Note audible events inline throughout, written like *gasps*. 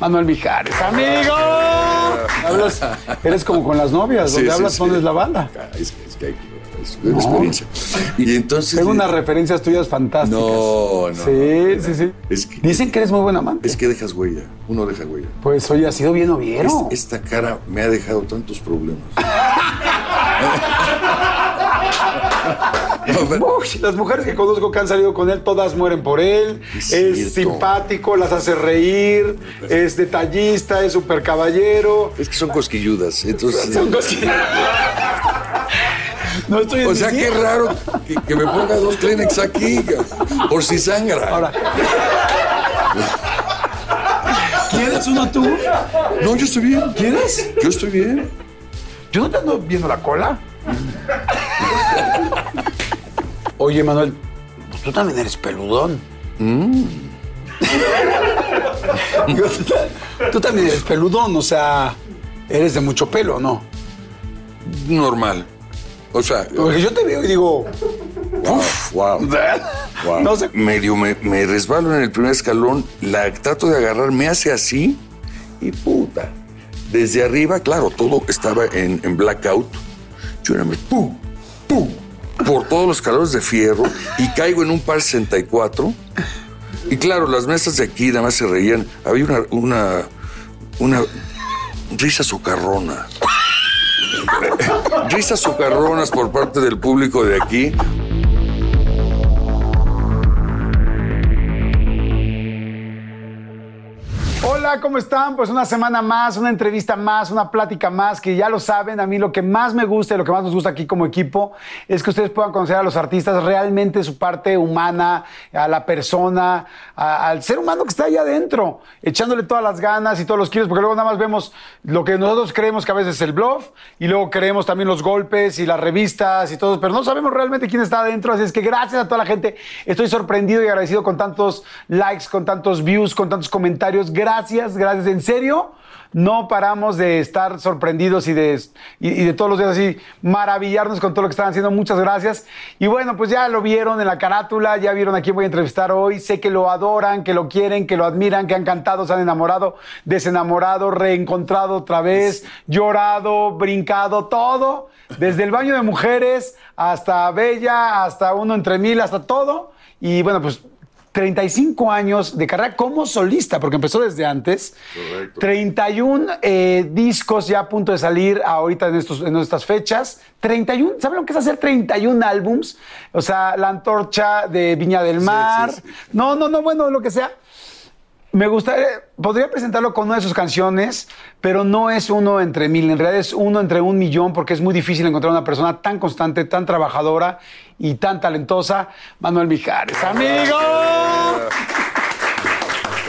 Manuel Mijares, amigo. Hablas, eres como con las novias, donde Sí, hablas sí. pones la bala. Es que, es que hay es una experiencia. Y entonces. Tengo unas referencias tuyas fantásticas. No, no. Sí, sí, sí. Es que, Dicen que eres muy buen amante. es que dejas huella. Uno deja huella. Pues oye, ha sido bien oviero. Es- esta cara me ha dejado tantos problemas. *laughs* *laughs* No, pero- Uy, las mujeres que conozco que han salido con él, todas mueren por él. Es simpático, las hace reír, es detallista, es súper caballero. es que son cosquilludas. Entonces, *laughs* Son que- *laughs* No estoy o sea, qué raro que, que me ponga dos Kleenex aquí, por si sangra. Ahora. ¿Quieres uno tú? No, yo estoy bien. ¿Quieres? Yo estoy bien. Yo no te ando viendo la cola. Oye, Manuel, tú también eres peludón. Digo, tú ta- tú también eres peludón, o sea, eres de mucho pelo, ¿no? Normal. O sea, Porque yo te veo y digo, uf, wow. Wow. no sé. Medio me, me resbalo en el primer escalón, la trato de agarrar, me hace así y puta. Desde arriba, claro, todo estaba en, en blackout. Yo era pum, pum, por todos los escalones de fierro y caigo en un par 64. Y claro, las mesas de aquí nada más se reían. Había una, una, una risa socarrona. *laughs* Risas socarronas por parte del público de aquí. ¿Cómo están? Pues una semana más, una entrevista más, una plática más, que ya lo saben, a mí lo que más me gusta y lo que más nos gusta aquí como equipo es que ustedes puedan conocer a los artistas realmente su parte humana, a la persona, a- al ser humano que está ahí adentro, echándole todas las ganas y todos los kilos, porque luego nada más vemos lo que nosotros creemos que a veces es el bluff y luego creemos también los golpes y las revistas y todo, pero no sabemos realmente quién está adentro, así es que gracias a toda la gente, estoy sorprendido y agradecido con tantos likes, con tantos views, con tantos comentarios, gracias, gracias, en serio. No paramos de estar sorprendidos y de, y, y de todos los días así maravillarnos con todo lo que están haciendo. Muchas gracias. Y bueno, pues ya lo vieron en la carátula, ya vieron a quién voy a entrevistar hoy. Sé que lo adoran, que lo quieren, que lo admiran, que han cantado, se han enamorado, desenamorado, reencontrado otra vez, llorado, brincado, todo. Desde el baño de mujeres hasta Bella, hasta uno entre mil, hasta todo. Y bueno, pues 35 años de carrera como solista, porque empezó desde antes. Correcto. 31 eh, discos ya a punto de salir ahorita en, estos, en estas fechas. 31, ¿saben lo que es hacer 31 álbums? O sea, La Antorcha de Viña del Mar. sí, sí. No, no, no, bueno, lo que sea. Me gustaría, podría presentarlo con una de sus canciones, pero no es uno entre mil, en realidad es uno entre un millón, porque es muy difícil encontrar una persona tan constante, tan trabajadora y tan talentosa. Manuel Mijares, amigo.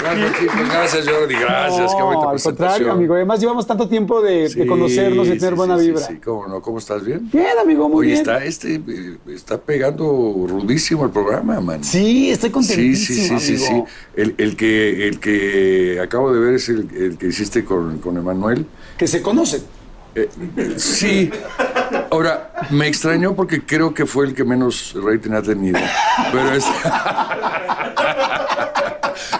Gracias, chicos. Gracias, Jordi. Gracias. Qué No, bonita al contrario, amigo. Además, llevamos tanto tiempo de, de Sí, conocernos y tener sí, buena sí, vibra. Sí, sí, cómo no. ¿Cómo estás? ¿Bien? Bien, amigo, muy Oye, bien. está, este, eh, está pegando rudísimo el programa, man. Sí, estoy Sí, contentísimo, sí, sí, sí, sí. amigo. El, el que, el que acabo de ver es el, el que hiciste con, con Emanuel. Que se conocen. Eh, sí. Ahora, me extrañó porque creo que fue el que menos rating ha tenido. Pero es. *laughs*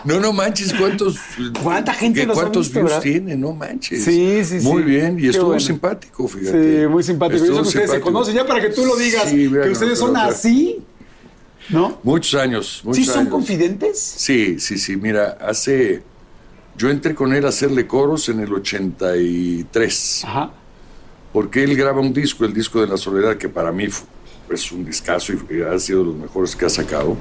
No, no manches, ¿cuántos. ¿Cuánta gente que los ¿Cuántos visto, views verdad? tiene? No manches. Sí, sí, sí. Muy bien, y estuvo bueno. simpático, fíjate. Sí, muy simpático. Y eso Estuvo que ustedes se conocen, ya para que tú lo digas, Sí, que ustedes son así. ¿No? Muchos años. Muchos ¿Sí son años. confidentes? Sí, sí, sí. Mira, hace. Yo entré con él a hacerle coros en el 83. Ajá. Porque él graba un disco, el disco de la soledad, que para mí es un discazo y ha sido de los mejores que ha sacado,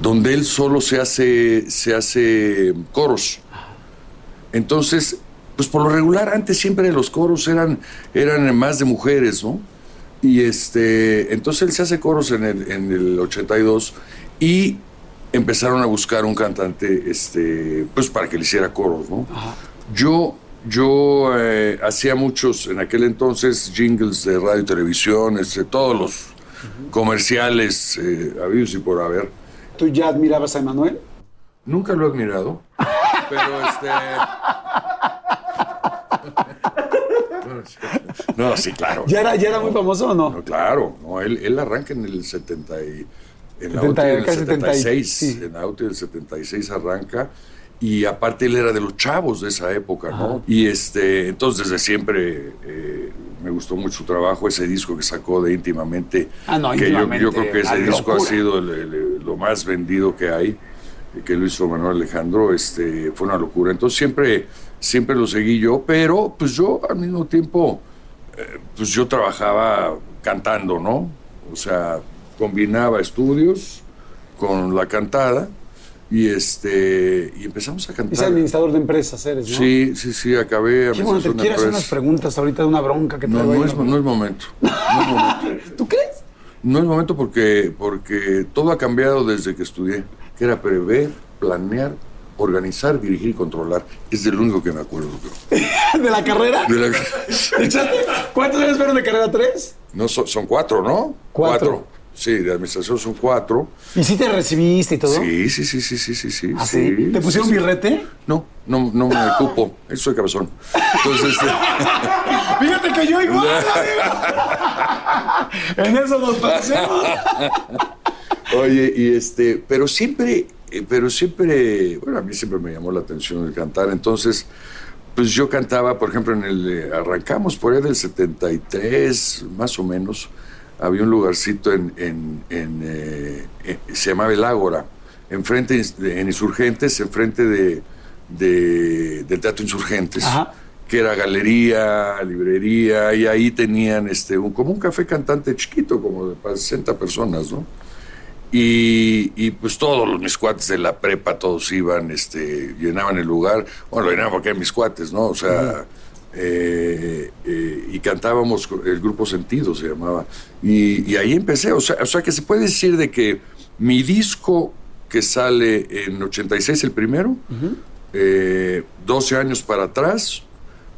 donde él solo se hace, se hace coros. Entonces, pues por lo regular, antes siempre los coros eran, eran más de mujeres, ¿no? Y este, entonces él se hace coros en el, en el 82 y empezaron a buscar un cantante, este, pues para que le hiciera coros, ¿no? Yo, yo eh, hacía muchos en aquel entonces jingles de radio y televisión, este, todos los comerciales eh, habidos y por haber. ¿Tú ya admirabas a Emanuel? Nunca lo he admirado, pero este. *laughs* No, sí, claro. ¿Ya era, ya era muy famoso o no? No, claro, no, él, él arranca en el 70 y, en la 70, OTI del casi 76, 76, sí. en la OTI del 76 arranca y aparte él era de los chavos de esa época, ¿no? Y este, entonces desde siempre eh, me gustó mucho su trabajo, ese disco que sacó de íntimamente, Ah, no, que Íntimamente, yo, creo que ese disco ha sido el- el- lo más vendido que hay, que lo hizo Manuel Alejandro, este, fue una locura. Entonces siempre, siempre lo seguí yo, pero pues yo al mismo tiempo pues yo trabajaba cantando, ¿no? O sea, combinaba estudios con la cantada y este y empezamos a Es cantar. administrador de empresas, eres, ¿no? Sí, sí, sí, acabé. Qué bueno, te quiero hacer unas preguntas ahorita de una bronca que No, traigo no ahí, es, no es momento. No es momento. *laughs* ¿Tú crees? No es momento porque, porque todo ha cambiado desde que estudié, que era prever, planear, organizar, dirigir y controlar. Es de lo único que me acuerdo. creo. *laughs* ¿De la carrera? De la-. *laughs* ¿Cuántos años fueron de carrera? ¿Tres? No, son, son cuatro, ¿no? Cuatro. Sí, de administración son cuatro. ¿Y si te recibiste y todo? Sí, sí, sí, sí, sí, sí, sí. ¿Ah, sí? ¿Te pusieron sí, birrete? No, no, no me *laughs* cupo. Eso soy cabezón. Entonces, este, *laughs* Fíjate que yo igual, *laughs* amigo. En eso nos parecemos. oye, y este, pero siempre, eh, pero siempre, bueno, a mí siempre me llamó la atención el cantar. Entonces, pues yo cantaba, por ejemplo, en el, eh, arrancamos por ahí del 73, más o menos. Había un lugarcito en, en, en, eh, eh, se llamaba El Ágora, enfrente, de- en Insurgentes, enfrente de, de, del Teatro Insurgentes. Ajá. que era galería, librería, y ahí tenían este, un, como un café cantante chiquito, como de para 60 personas, ¿no? Y, y, pues todos los mis cuates de la prepa, todos iban, este, llenaban el lugar, bueno, lo llenaban porque eran mis cuates, ¿no? O sea, eh, eh, y cantábamos, el grupo Sentido se llamaba, y, y ahí empecé, o sea, o sea que se puede decir de que mi disco que sale en 86, el primero, eh, 12 años para atrás,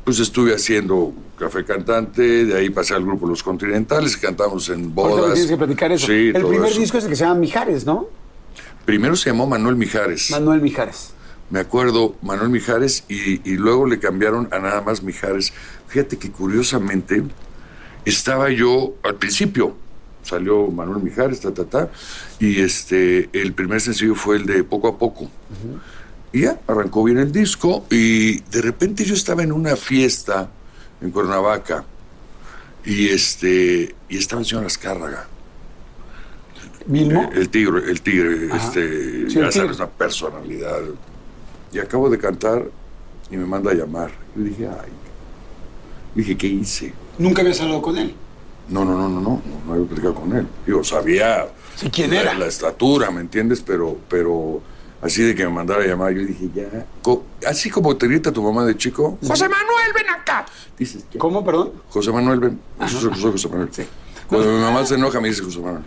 pues estuve haciendo Café Cantante, de ahí pasé al grupo Los Continentales, cantamos en bodas. tienes que platicar eso. Sí, el primer eso. disco es el que se llama Mijares, ¿no? Primero se llamó Manuel Mijares. Manuel Mijares. Me acuerdo, Manuel Mijares, y, y luego le cambiaron a nada más Mijares. Fíjate que curiosamente estaba yo al principio, salió Manuel Mijares, ta, ta, ta, y este, el primer sencillo fue el de Poco a Poco. Y ya, arrancó bien el disco, y de repente yo estaba en una fiesta en Cuernavaca, y este, y estaba el señor Azcárraga. ¿Mismo? Eh, El tigre, el tigre, Ajá. este, Sí, ya el tigre. sabes, una personalidad. Y acabo de cantar y me manda a llamar. Yo dije, ay. Dije, ¿qué hice? Nunca habías hablado con él. No, no, no, no, no, no había platicado con él. Digo, sabía Sí, ¿quién era? la estatura, ¿me entiendes? Pero, pero así de que me mandara a llamar, yo dije, ya. Co- así como te grita tu mamá de chico, José Manuel, ven acá. Dices. ¿Cómo, perdón? José Manuel, ven. Yo soy, soy José Manuel. Cuando mi mamá se enoja, me dice José Manuel,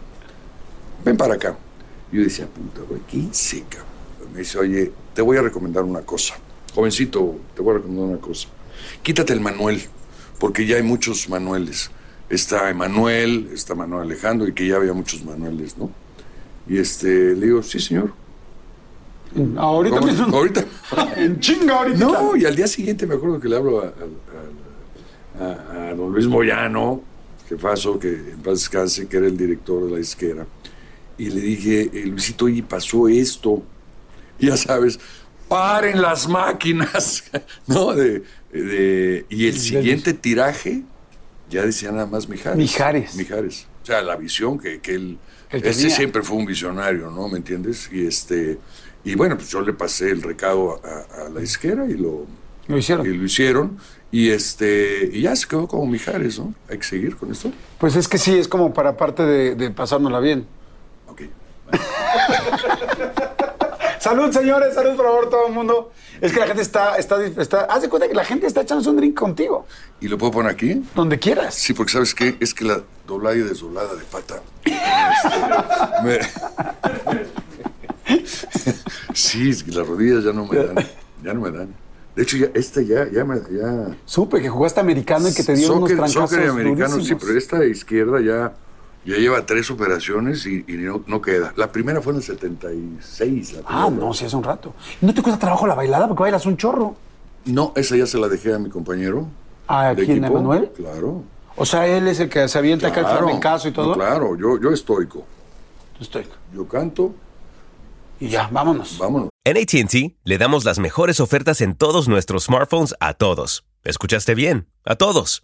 ven para acá. Yo decía, puta, güey, ¿qué hice, cabrón? Me dice, oye, te voy a recomendar una cosa. Jovencito, te voy a recomendar una cosa. Quítate el Manuel, porque ya hay muchos Manueles. Está Emanuel, está Manuel Alejandro, y que ya había muchos Manueles, ¿no? Y este, le digo, sí, señor. Ahorita ¿Cómo? mismo. Ahorita. *laughs* En chinga ahorita. No, y al día siguiente me acuerdo que le hablo a, a- a- a don Luis Moyano, jefazo, que en paz descanse, que era el director de la disquera, y le dije, eh, Luisito, oye, pasó esto. Ya sabes, paren las máquinas, *laughs* ¿no? De, de- y el siguiente tiraje ya decía nada más Mijares. Mijares. Mijares. O sea, la visión que, que él, Él este tenía. siempre fue un visionario, ¿no? ¿Me entiendes? Y este, y bueno, pues yo le pasé el recado a, a la izquierda y lo, Lo hicieron. y lo hicieron. Y este, y ya se quedó como Mijares, ¿no? Hay que seguir con esto. Pues es que sí, es como para parte de, de pasárnosla bien. Ok. *laughs* Salud, señores, salud, por favor, todo el mundo. Es que la gente está, está, está, haz de cuenta que la gente está echándose un drink contigo, ¿Y lo puedo poner aquí? donde quieras. Sí, porque sabes qué, es que la doblada y desdoblada de pata. *laughs* me- *laughs* sí, es que las rodillas ya no me dan, ya no me dan. De hecho, ya, esta ya, ya me, ya. Supe que jugaste americano y que te dieron Soccer- unos trancazos soccer americano, sí, pero esta izquierda ya, ya lleva tres operaciones y, y no, no queda. La primera fue en el 76. la Ah, no, sí, hace un rato. ¿No te cuesta trabajo la bailada porque bailas un chorro? No, esa ya se la dejé a mi compañero. ¿A de quién, a equipo. Manuel? Claro. O sea, él es el que se avienta acá el Claro. flamencazo y todo. No, claro, yo, yo estoico. Estoy. Yo canto, Y ya, vámonos. vámonos. En ATT le damos las mejores ofertas en todos nuestros smartphones a todos. ¿Escuchaste bien? A todos.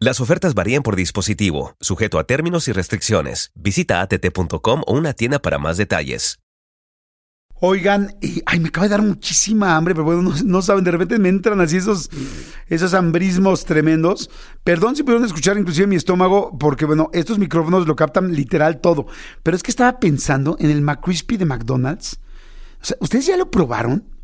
Las ofertas varían por dispositivo, sujeto a términos y restricciones. Visita att.com o una tienda para más detalles. Oigan, ay, me acaba de dar muchísima hambre, pero bueno, no, no saben, de repente me entran así esos, esos hambrismos tremendos. Perdón si pudieron escuchar inclusive mi estómago, porque bueno, estos micrófonos lo captan literal todo. Pero es que estaba pensando en el McCrispy de McDonald's. O sea, ¿ustedes ya lo probaron?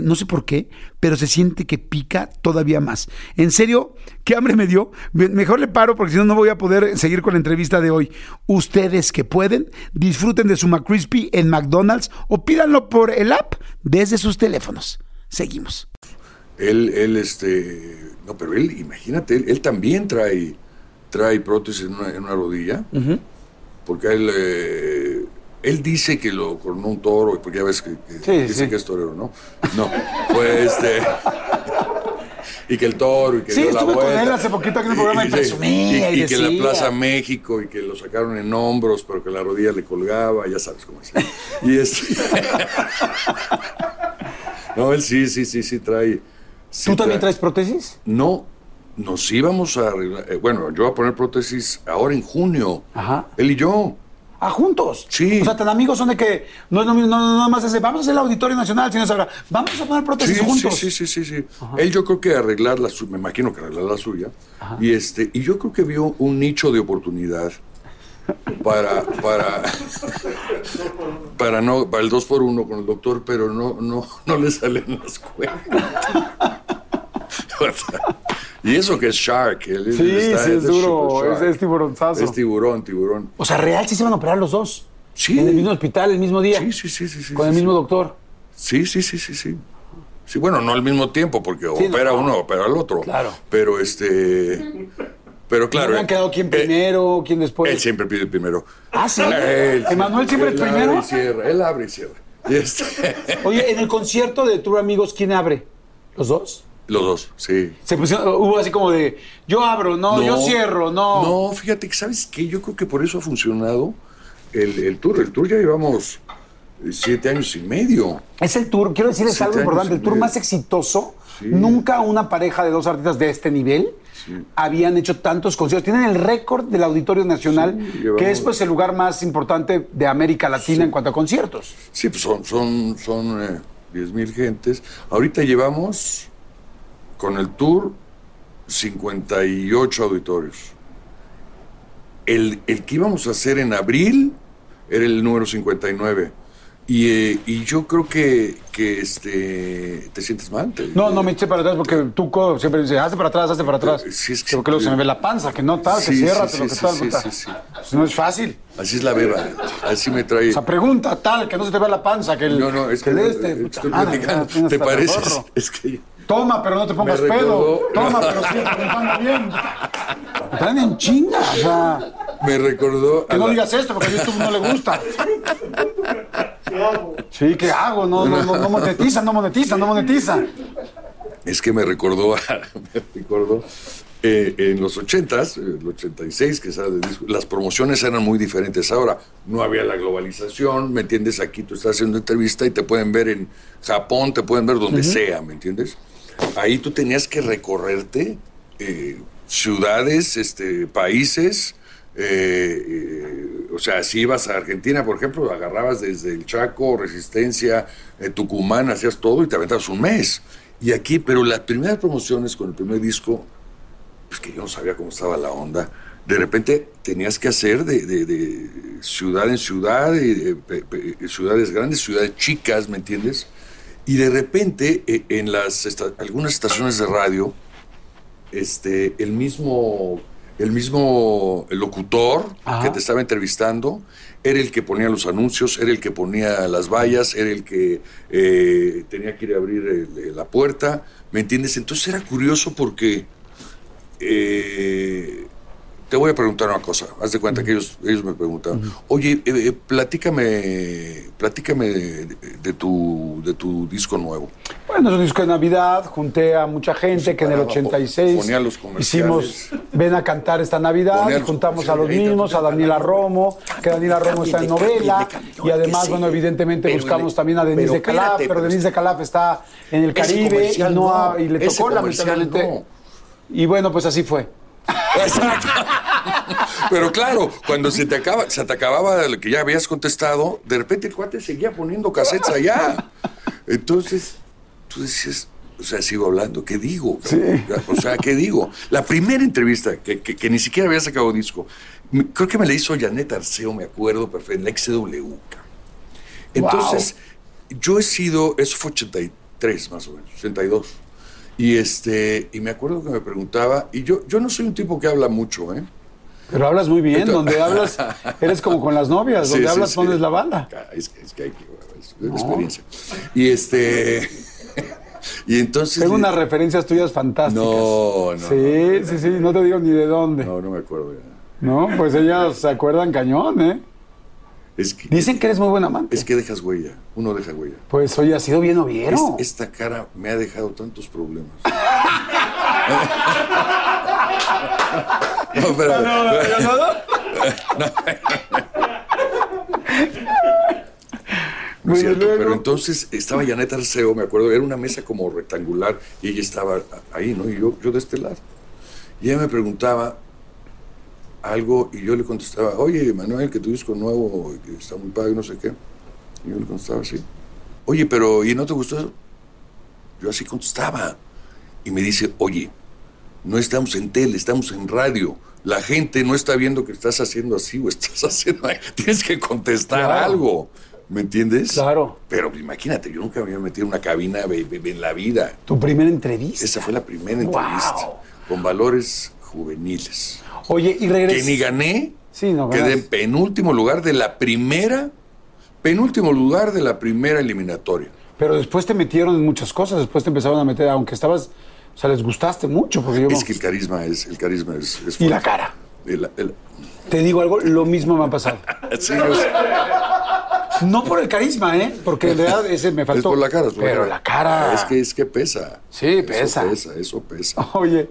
no sé por qué, pero se siente que pica todavía más. En serio, qué hambre me dio. Me- Mejor le paro porque si no, no voy a poder seguir con la entrevista de hoy. Ustedes que pueden, disfruten de su McCrispy en McDonald's o pídanlo por el app desde sus teléfonos. Seguimos. Él, él, este. No, pero él, imagínate, él, él también trae, trae prótesis en una, en una rodilla. Porque él. eh, él dice que lo coronó un toro, porque ya ves que, que Sí, dice sí. que es torero, ¿no? No, fue este. y que el toro, y que Sí, dio la estuve con vuelta. él hace poquito aquí en el programa y sí, presumía y y que en la. Plaza México, y que lo sacaron en hombros, pero que la rodilla le colgaba, ya sabes cómo es. Y este. *laughs* no, él sí, sí, sí, sí trae. sí ¿Tú también trae- traes prótesis? no, nos íbamos a arreglar. eh, bueno, yo voy a poner prótesis ahora en junio. Ajá. Él y yo. Ah, juntos. Sí. O sea, tan amigos son de que no es lo mismo, no, no, nada más ese, vamos a hacer el Auditorio Nacional, señor Sagra. Vamos a poner prótesis sí, juntos. sí, sí, sí, sí. Él yo creo que arreglar la suya, me imagino que arreglar la suya. Y este, y yo creo que vio un nicho de oportunidad para, para, *laughs* para no, para el 2 por 1 con el doctor, pero no, no, no le salen las cuentas. *laughs* *laughs* Y eso que es Shark. él Sí, está- sí, es duro, es- es tiburonzazo. Es tiburón, tiburón. O sea, real sí se van a operar los dos. Sí. En el mismo hospital, el mismo día. Sí, sí, sí, sí, sí, Con el mismo sí. doctor. Sí, sí, sí, sí, sí. Sí, bueno, no al mismo tiempo, porque Sí, opera no. uno, opera al otro. Claro. Pero este. Pero claro. ¿No han quedado quién eh, primero, quién después? Él siempre pide primero. Ah, sí. Él ¿Emanuel siempre es él primero? Abre y cierra, él abre y cierra. Y este, *laughs* Oye, en el concierto de Tour Amigos, ¿quién abre? ¿Los dos? Los dos, sí. Se pusieron, hubo así como de, yo abro, no, yo cierro, no. No, fíjate que, ¿sabes qué? Yo creo que por eso ha funcionado el, el tour. El tour ya llevamos eh, siete años y medio. Es el tour, quiero decirles Siete algo importante, el tour medio. más exitoso. Sí. Nunca una pareja de dos artistas de este nivel habían hecho tantos conciertos. Tienen el récord del Auditorio Nacional, Sí, que es pues el lugar más importante de América Latina en cuanto a conciertos. Sí, pues son, son, son eh, 10 mil gentes. Ahorita llevamos con el tour 58 auditorios. El, el que íbamos a hacer en abril era el número 59. Y, eh, y yo creo que, que este, te sientes mal. te- No, no me eché para atrás porque tú co- siempre dices, hazte para atrás, hazte para atrás. Sí, es que- porque luego se me ve la panza, que no tal, que Sí, cierra, sí, lo que tal. Pues no es fácil. Así es la beba. Así me trae. O sea, pregunta tal, que no se te vea la panza, que el, No, no, es que, de este. estoy madre, platicando. ¿Te pareces? Es que Toma, pero no te pongas recordó- pedo. Toma, pero sigue preguntando bien. Traen en chinga, o sea, me recordó. que no la- digas esto porque a YouTube no le gusta. Sí, ¿qué hago? No, no, no, no monetiza, no monetiza, no monetiza. Es que me recordó, a- *laughs* me recordó eh, en los 80s, eh, el 86, que sale de disco, las promociones eran muy diferentes. Ahora no había la globalización, ¿me entiendes? Aquí tú estás haciendo entrevista y te pueden ver en Japón, te pueden ver donde sea, ¿me entiendes? Ahí tú tenías que recorrerte eh, ciudades, este, países. eh, eh, o sea, si ibas a Argentina, por ejemplo, agarrabas desde el Chaco, Resistencia, Tucumán, hacías todo y te aventabas un mes. Y aquí, pero las primeras promociones con el primer disco, pues que yo no sabía cómo estaba la onda. De repente tenías que hacer de, de- ciudad en ciudad, de- ciudades grandes, ciudades chicas, ¿me entiendes? Y de repente eh, en las esta- algunas estaciones de radio, este, el mismo, el mismo locutor Ajá. que te estaba entrevistando era el que ponía los anuncios, era el que ponía las vallas, era el que eh, tenía que ir a abrir el- la puerta, ¿me entiendes? Entonces era curioso porque eh, te voy a preguntar una cosa. Haz de cuenta que ellos, ellos me preguntaron, oye, eh, eh, platícame, platícame de, de tu, de tu disco nuevo. Bueno, es un disco de Navidad, junté a mucha gente que en el paraba, 86 ponía los hicimos Ven a cantar esta Navidad y juntamos a los mismos, a Daniela Romo, que Daniela Romo está en novela y además, bueno, evidentemente buscamos también a Denise de Calaf, pero Denise de Calaf está en el Caribe y, no y le tocó lamentablemente. Y bueno, pues así fue. Exacto. Pero claro, cuando se te acaba, se te acababa lo que ya habías contestado, de repente el cuate seguía poniendo cassettes allá. Entonces, tú decías, o sea, sigo hablando, ¿qué digo? O sea, ¿qué digo? La primera entrevista, que, que- que ni siquiera había sacado disco, creo que me la hizo Janet Arceo, me acuerdo perfecto, en la XW. Entonces, yo he sido, eso fue 83 más o menos, 82. Y este, y me acuerdo que me preguntaba, y yo, yo no soy un tipo que habla mucho, ¿eh? Pero hablas muy bien, Entonces- donde hablas, *laughs* eres como con las novias, donde sí, hablas sí. pones la bala. Es, que- es que hay que, es experiencia. Y este, *laughs* y entonces. Tengo unas referencias tuyas fantásticas. No, no. Sí, sí, sí, no te digo ni de dónde. No, no me acuerdo ya. No, pues ellas se acuerdan cañón, ¿eh? Es que, Dicen que eres muy buen amante. es que dejas huella, uno deja huella. Pues oye, ha sido bien Es- oviero. esta cara me ha dejado tantos problemas. *laughs* no, pero, *laughs* No es Bueno, cierto, luego- pero entonces estaba Janet Arceo, me acuerdo, era una mesa como rectangular y ella estaba ahí, ¿no? Y yo, yo de este lado. Y ella me preguntaba algo y yo le contestaba, oye, Manuel, que tu disco nuevo que está muy padre, no sé qué. Y yo le contestaba así. Oye, pero ¿y no te gustó eso? Yo así contestaba. Y me dice, oye, no estamos en tele, estamos en radio. La gente no está viendo que estás haciendo así o estás *laughs* haciendo... Tienes que contestar Claro. algo. ¿Me entiendes? Claro. Pero imagínate, yo nunca me había metido en una cabina en la vida. Tu primera entrevista. Esa fue la primera Wow. entrevista. Con valores juveniles. Oye, y Que regresas. ni gané. Sí, no, Quedé en penúltimo lugar de la primera... Penúltimo lugar de la primera eliminatoria. Pero después te metieron en muchas cosas, después te empezaron a meter, aunque estabas, o sea, les gustaste mucho, porque yo... Es que el carisma es... El carisma es, es Y la cara. El- el- Te digo algo, lo mismo me ha pasado. *laughs* sí, yo sé. No por el carisma, ¿eh? Porque en realidad ese me *laughs* Es faltó. por la cara, es por Pero la cara. Es que, es que pesa. Sí, Eso pesa. pesa, eso pesa. *laughs* Oye,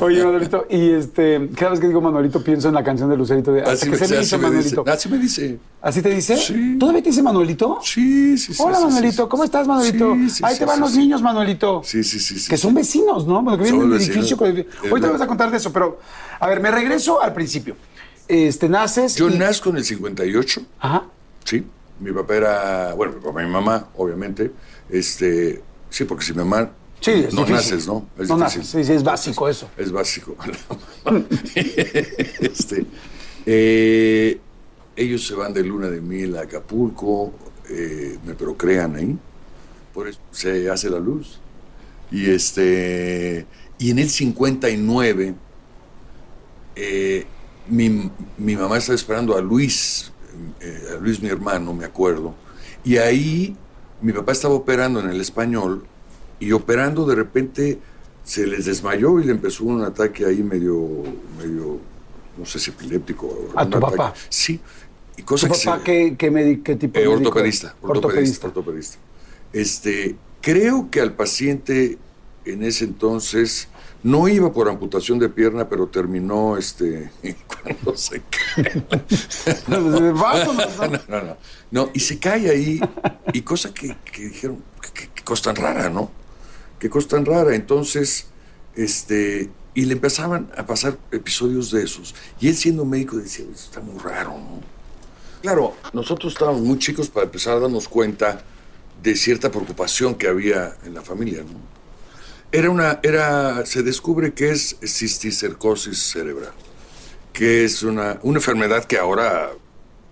oye, Manuelito, y este, cada vez que digo Manuelito pienso en la canción de Lucerito de Hasta Así que me, se me dice. Así me dice. ¿Así te dice? Sí. ¿Todavía te dice Manuelito? Sí, sí, sí. Hola, sí, Manuelito, sí, ¿cómo estás, Manuelito? Sí, sí, Ahí te van los niños, Manuelito. Sí, sí, sí. sí, Que son vecinos, ¿no? Porque viven en Somos un edificio. con- Ahorita me vas a contar de eso, pero a ver, me regreso al principio. Este, naces. Yo y- nazco en el 58, Ajá. sí. Mi papá era, bueno, mi papá y mi mamá, obviamente. Este, sí, porque si mi mamá Sí, es no difícil. naces, ¿no? Es no difícil. naces, sí, sí, es básico eso. Es básico. *laughs* este, eh, ellos se van de luna de miel a Acapulco. eh, me procrean ahí. Por eso se hace la luz. Y, este, y en el 59, eh, mi, mi, mamá estaba esperando a Luis, eh, Luis mi hermano, me acuerdo. Y ahí mi papá estaba operando en el español y operando de repente se les desmayó y le empezó un ataque ahí medio, medio no sé si epiléptico. ¿A tu papá? Sí. Y cosa ¿Tu papá qué, qué, qué, tipo de eh, ortopedista, ortopedista, ortopedista. Este, creo que al paciente en ese entonces no iba por amputación de pierna, pero terminó este *laughs* cuando se cae. *laughs* no, no, no, no, y se cae ahí y cosa que, que dijeron, qué cosa tan rara, ¿no? Qué cosa tan rara. Entonces, este, y le empezaban a pasar episodios de esos. Y él siendo médico decía, está muy raro, ¿no? Claro, nosotros estábamos muy chicos para empezar a darnos cuenta de cierta preocupación que había en la familia, ¿no? Era una, era, se descubre que es cisticercosis cerebral, que es una, una enfermedad que ahora,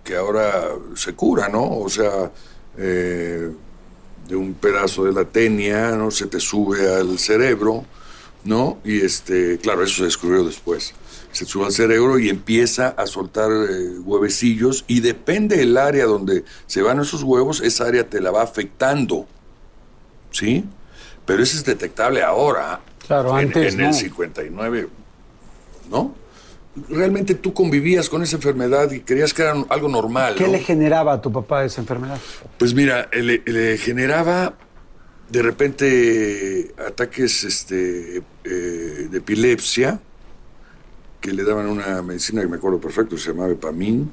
que ahora se cura, ¿no? O sea, eh, de un pedazo de la tenia, ¿no? Se te sube al cerebro, ¿no? Y este, claro, eso se descubrió después. Se sube al cerebro y empieza a soltar eh, huevecillos y depende del área donde se van esos huevos, esa área te la va afectando, ¿sí? Pero eso es detectable ahora. Claro, en, antes En el 59, ¿no? Realmente tú convivías con esa enfermedad y creías que era algo normal. ¿Qué ¿no? le generaba a tu papá esa enfermedad? Pues mira, le, le generaba de repente ataques este, eh, de epilepsia, que le daban una medicina que me acuerdo perfecto, se llamaba Epamin,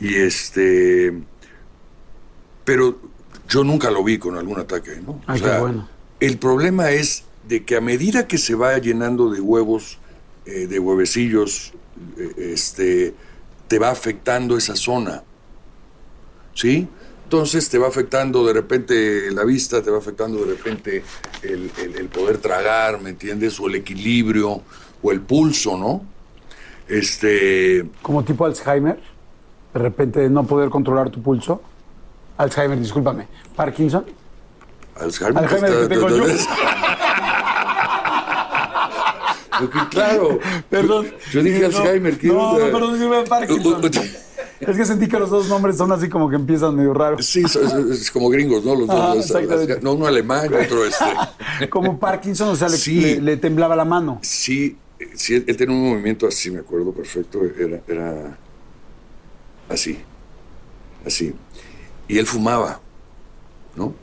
y este, pero yo nunca lo vi con algún ataque, ¿no? Ay, qué bueno. El problema es de que a medida que se va llenando de huevos, eh, de huevecillos, eh, este, te va afectando esa zona, ¿sí? Entonces te va afectando de repente la vista, te va afectando de repente el, el, poder tragar, ¿me entiendes? O el equilibrio, o el pulso, ¿no? Este. Como tipo Alzheimer, de repente no poder controlar tu pulso. Alzheimer, discúlpame. Parkinson. Alzheimer. Alzheimer que tengo yo. Porque, claro. Perdón. Yo dije Alzheimer. ¿qué no, onda? no, perdón, dije Parkinson. Es que sentí que los dos nombres son así como que empiezan medio raros. Sí, es, es, es como gringos, ¿no? Los Ah, dos. exactamente. no, uno alemán y *laughs* otro este. Como Parkinson, o sea, le, Sí. le- le temblaba la mano. Sí, sí, él, él tenía un movimiento así, me acuerdo perfecto. Era, era así, así. Y él fumaba, ¿no?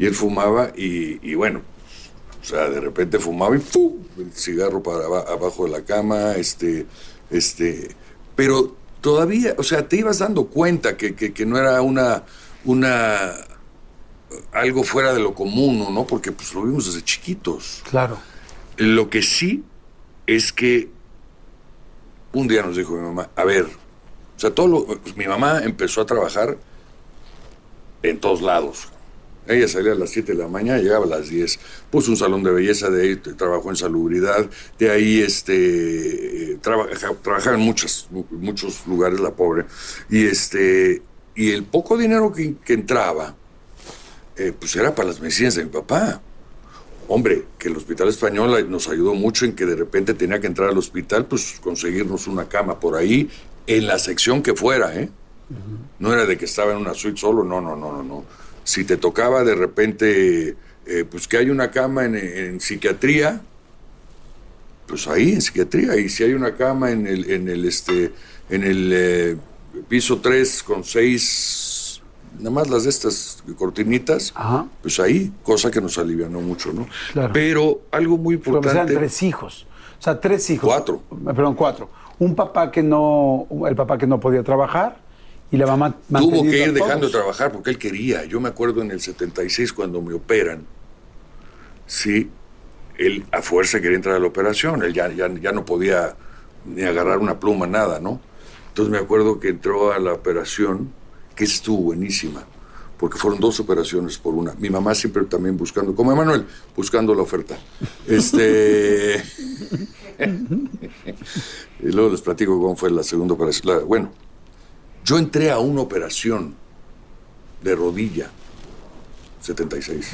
Y él fumaba y, y bueno, o sea, de repente fumaba y ¡pum! El cigarro para aba- abajo de la cama, este, este, pero todavía, o sea, te ibas dando cuenta que, que, que no era una, una, algo fuera de lo común, ¿no? Porque pues lo vimos desde chiquitos. Claro. Lo que sí es que un día nos dijo mi mamá, a ver, o sea, todo lo, pues, mi mamá empezó a trabajar en todos lados. Ella salía a las 7 de la mañana, llegaba a las 10. Puso un salón de belleza, de ahí trabajó en salubridad, de ahí este, trabaja- trabajaba en muchas, mu- muchos lugares la pobre. Y, este, y el poco dinero que, que entraba, eh, pues era para las medicinas de mi papá. Hombre, que el Hospital Español nos ayudó mucho en que de repente tenía que entrar al hospital, pues conseguirnos una cama por ahí, en la sección que fuera, ¿eh? No era de que estaba en una suite solo, no, no, no, no, no. Si te tocaba de repente, eh, pues que hay una cama en, en psiquiatría, pues ahí en psiquiatría. Y si hay una cama en el, en el, este, en el eh, piso 3 con seis, nada más las de estas cortinitas, Ajá. pues ahí, cosa que nos alivianó mucho, ¿no? Claro. Pero algo muy Pero pues eran importante. tres hijos. O sea, tres hijos. Cuatro. Perdón, cuatro. Un papá que no, el papá que no podía trabajar y la mamá Tuvo que ir dejando de trabajar porque él quería. Yo me acuerdo en el 76 cuando me operan. Sí, él a fuerza quería entrar a la operación. Él ya, ya, ya no podía ni agarrar una pluma, nada, ¿no? Entonces me acuerdo que entró a la operación, que estuvo buenísima, porque fueron dos operaciones por una. Mi mamá siempre también buscando, como Emanuel, buscando la oferta. Este. *laughs* y luego les platico cómo fue la segunda operación. La- bueno, yo entré a una operación de rodilla, 76.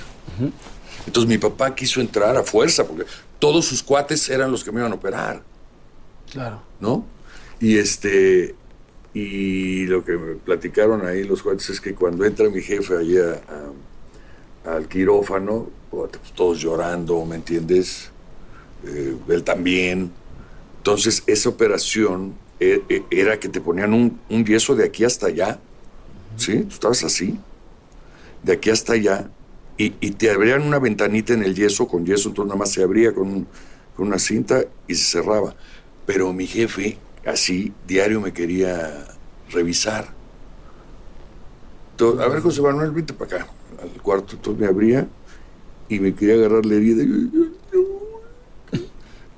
Entonces mi papá quiso entrar a fuerza, porque todos sus cuates eran los que me iban a operar, Claro. ¿no? Y este, y lo que me platicaron ahí los cuates es que cuando entra mi jefe allí a- a- al quirófano, pues, todos llorando, ¿me entiendes? Eh, él también. Entonces, esa operación era que te ponían un, yeso de aquí hasta allá, ¿sí? Tú estabas así, de aquí hasta allá, y, te abrían una ventanita en el yeso, con yeso, entonces nada más se abría con, con una cinta y se cerraba. Pero mi jefe, así, diario me quería revisar. Entonces, a ver, José Manuel, vente para acá, al cuarto. Entonces me abría y me quería agarrar la herida.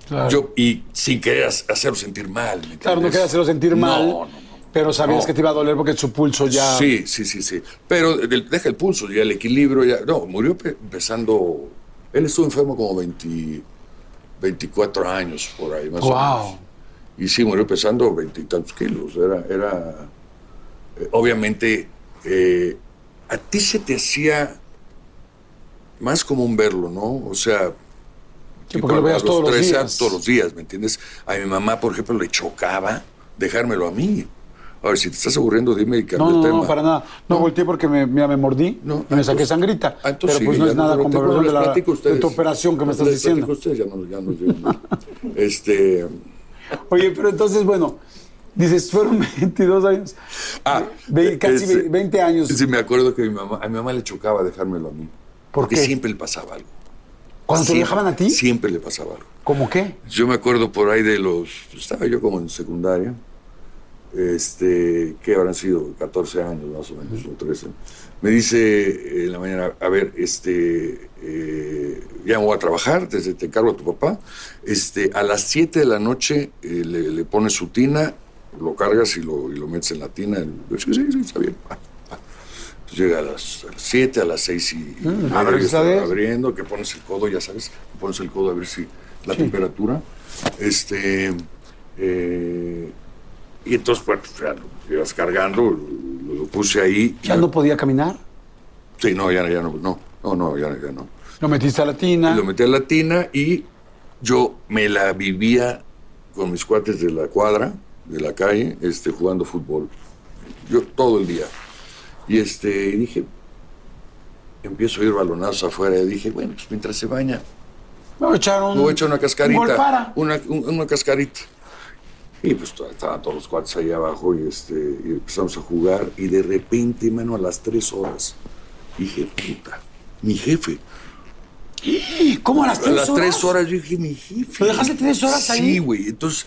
Claro. yo- y sin querer hacerlo sentir mal. ¿me Claro, no quería hacerlo sentir mal. no, no. Pero sabías que te iba a doler porque su pulso ya. Sí, sí, sí, sí. Pero deja el pulso, ya el equilibrio, ya. No, murió pe- pesando. Él estuvo enfermo como 20, 24 años por ahí, más o Wow. menos. Y sí, murió pesando veintitantos kilos. Era. era eh, obviamente, eh, a ti se te hacía más común verlo, ¿no? O sea. Sí, porque lo a veías todos los 13 días. Todos los días, ¿me entiendes? A mi mamá, por ejemplo, le chocaba dejármelo a mí. A ver, si te estás aburriendo, dime y cambio No, no, tema. no, para nada. No, volteé porque me, me mordí No, y me saqué sangrita. Ah, entonces pero pues sí, no es nada razón de, la- de tu operación que me estás diciendo. ustedes, ya no, ya no *laughs* este, Oye, pero entonces, bueno, dices, fueron *laughs* 22 años. ah, casi este, 20 años. Sí, me acuerdo que mi mamá, a mi mamá le chocaba dejármelo a mí. ¿Por porque qué? siempre le pasaba algo. ¿Cuando te lo Siempre, dejaban a ti? Siempre le pasaba algo. ¿Cómo qué? Yo me acuerdo por ahí de los. Estaba yo como en secundaria. Este, que habrán sido 14 años más o menos, o 13. Me dice en la mañana, a ver, este, eh, ya me voy a trabajar, te, te encargo a tu papá. Este, a las 7 de la noche eh, le, le pones su tina, lo cargas y lo, y lo metes en la tina. Y, sí, sí, sí, está bien. Entonces llega a las 7, a las 6 y, y media, a abriendo, que pones el codo, ya sabes, pones el codo a ver si la temperatura. Este, eh, y entonces, pues, ya lo ibas cargando, lo, lo puse ahí. ¿Ya no podía caminar? Sí, no, ya, ya no, no, no, no, ya, ya no. Lo metiste a la tina. Y lo metí a la tina y yo me la vivía con mis cuates de la cuadra, de la calle, este, jugando fútbol. Yo todo el día. Y este, dije, empiezo a ir balonazos afuera y dije, bueno, pues mientras se baña, Me voy a echar un. me voy a echar una un cascarita. para. Una, un- una cascarita. Y pues estaban todos los cuates ahí abajo y, este, y empezamos a jugar. Y de repente, mano, a las tres horas, dije, puta, mi jefe. ¿Cómo a las A tres las horas? tres horas yo dije, mi jefe. ¿Lo dejaste tres horas ahí? Sí, güey. Entonces.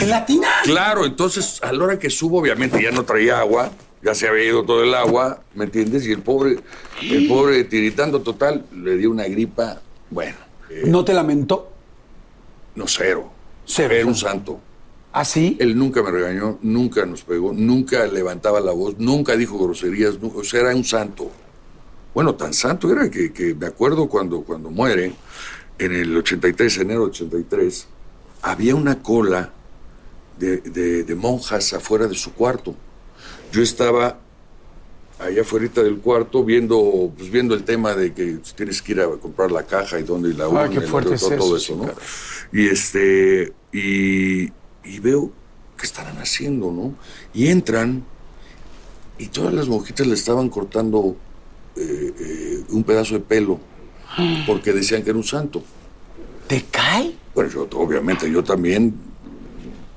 ¿En la tina? Claro, entonces a la hora que subo, obviamente ya no traía agua, ya se había ido todo el agua, ¿me entiendes? Y el pobre, el pobre tiritando total, le dio una gripa, bueno, eh, ¿No te lamentó? no cero. Cero. Era un santo. ¿Ah, sí? Él nunca me regañó, nunca nos pegó, nunca levantaba la voz, nunca dijo groserías, nu- o sea, era un santo. Bueno, tan santo era que, que me acuerdo cuando, cuando muere, en el 83, enero del 83, había una cola de, de- de monjas afuera de su cuarto. Yo estaba allá afuera del cuarto viendo, pues, viendo el tema de que tienes que ir a comprar la caja y dónde y la urna qué y la- fuerte es todo, todo eso, ¿no? Y este, y, y veo qué estarán haciendo, ¿no? Y entran y todas las monjitas le estaban cortando eh, eh, un pedazo de pelo *gasps* porque decían que era un santo. ¿Te cae? Bueno, yo obviamente yo también,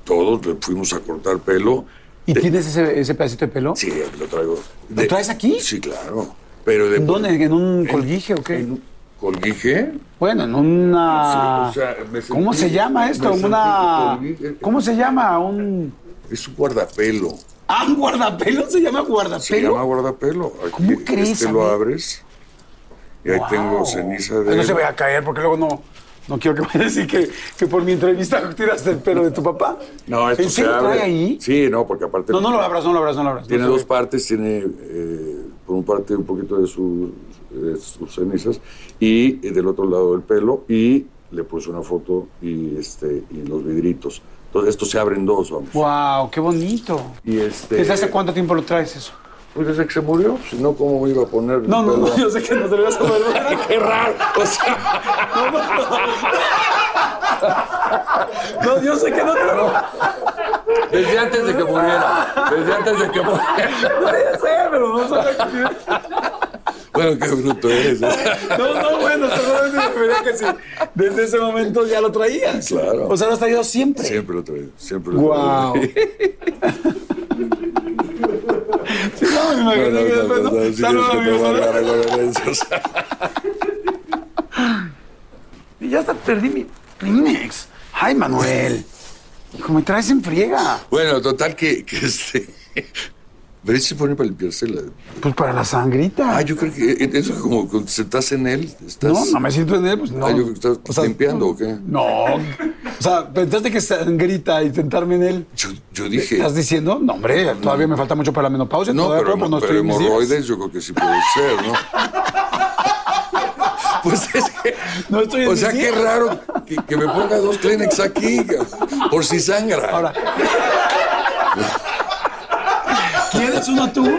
todos le fuimos a cortar pelo. ¿Y De- tienes ese, ese pedacito de pelo? Sí, lo traigo. ¿Lo traes aquí? Sí, claro. Pero de, ¿En dónde? ¿En un colguije o qué? ¿En un colguije? Bueno, en una... Sí, o sea, sentí- ¿Cómo se llama esto? Una... colguije. ¿Cómo se llama? Un... Es un guardapelo. Ah, un guardapelo. ¿Se llama Se guardapelo? llama guardapelo. Aquí, ¿Cómo crees, Este lo abres y ahí Wow. tengo ceniza de... No se vaya a caer porque luego no... No quiero que *laughs* a decir que, que por mi entrevista *laughs* tiraste el pelo de tu papá. No, esto ¿En se serio abre. trae ahí? Sí, no, porque aparte... No, no lo abras, no lo abras, no lo abras. Tiene No dos partes, tiene eh, por un parte un poquito de sus, de sus cenizas y, y del otro lado el pelo y le puse una foto y este y los vidritos. Entonces esto se abre en dos, vamos. Wow, qué bonito. Y este ¿Desde hace cuánto tiempo lo traes eso? Pues desde que se murió, si no, ¿cómo me iba a poner? No, no, no, yo sé que no te lo vas a poner. *laughs* Qué raro. O sea, No, yo sé que no te lo desde antes de que muriera. Desde antes de que muriera. No, ya sé, pero no sabía que Bueno, qué bruto eres. ¿eh? No, no, bueno, solamente me refería que sí. Desde ese momento ya lo traías. Claro. O sea, lo has traído siempre. Siempre lo traigo, siempre lo Guau. traigo. *laughs* Sí, no, me No, imagino no, que no, después, no, Saludos, que amigos. *laughs* Y ya hasta perdí mi Kleenex. Ay, Manuel. Hijo, me traes en friega. Bueno, total que, que este. *laughs* Pero se pone para limpiarse la. Pues para la sangrita. Ah, yo creo que eso es como cuando te sentás en él. Estás... no, no me siento en él, pues no. Ah, yo creo que estás limpiando, ¿o qué? No. O sea, pensaste que sangrita y sentarme en él. Yo, yo dije. ¿Estás diciendo? No, hombre, todavía me falta mucho para la menopausia. No, pero, pues, no pero mis días. hemorroides yo creo que sí puede ser, ¿no? *laughs* Pues es que. No estoy O sea, qué raro que, que me ponga dos Kleenex aquí, por si sangra. Ahora. ¿Quieres uno tú?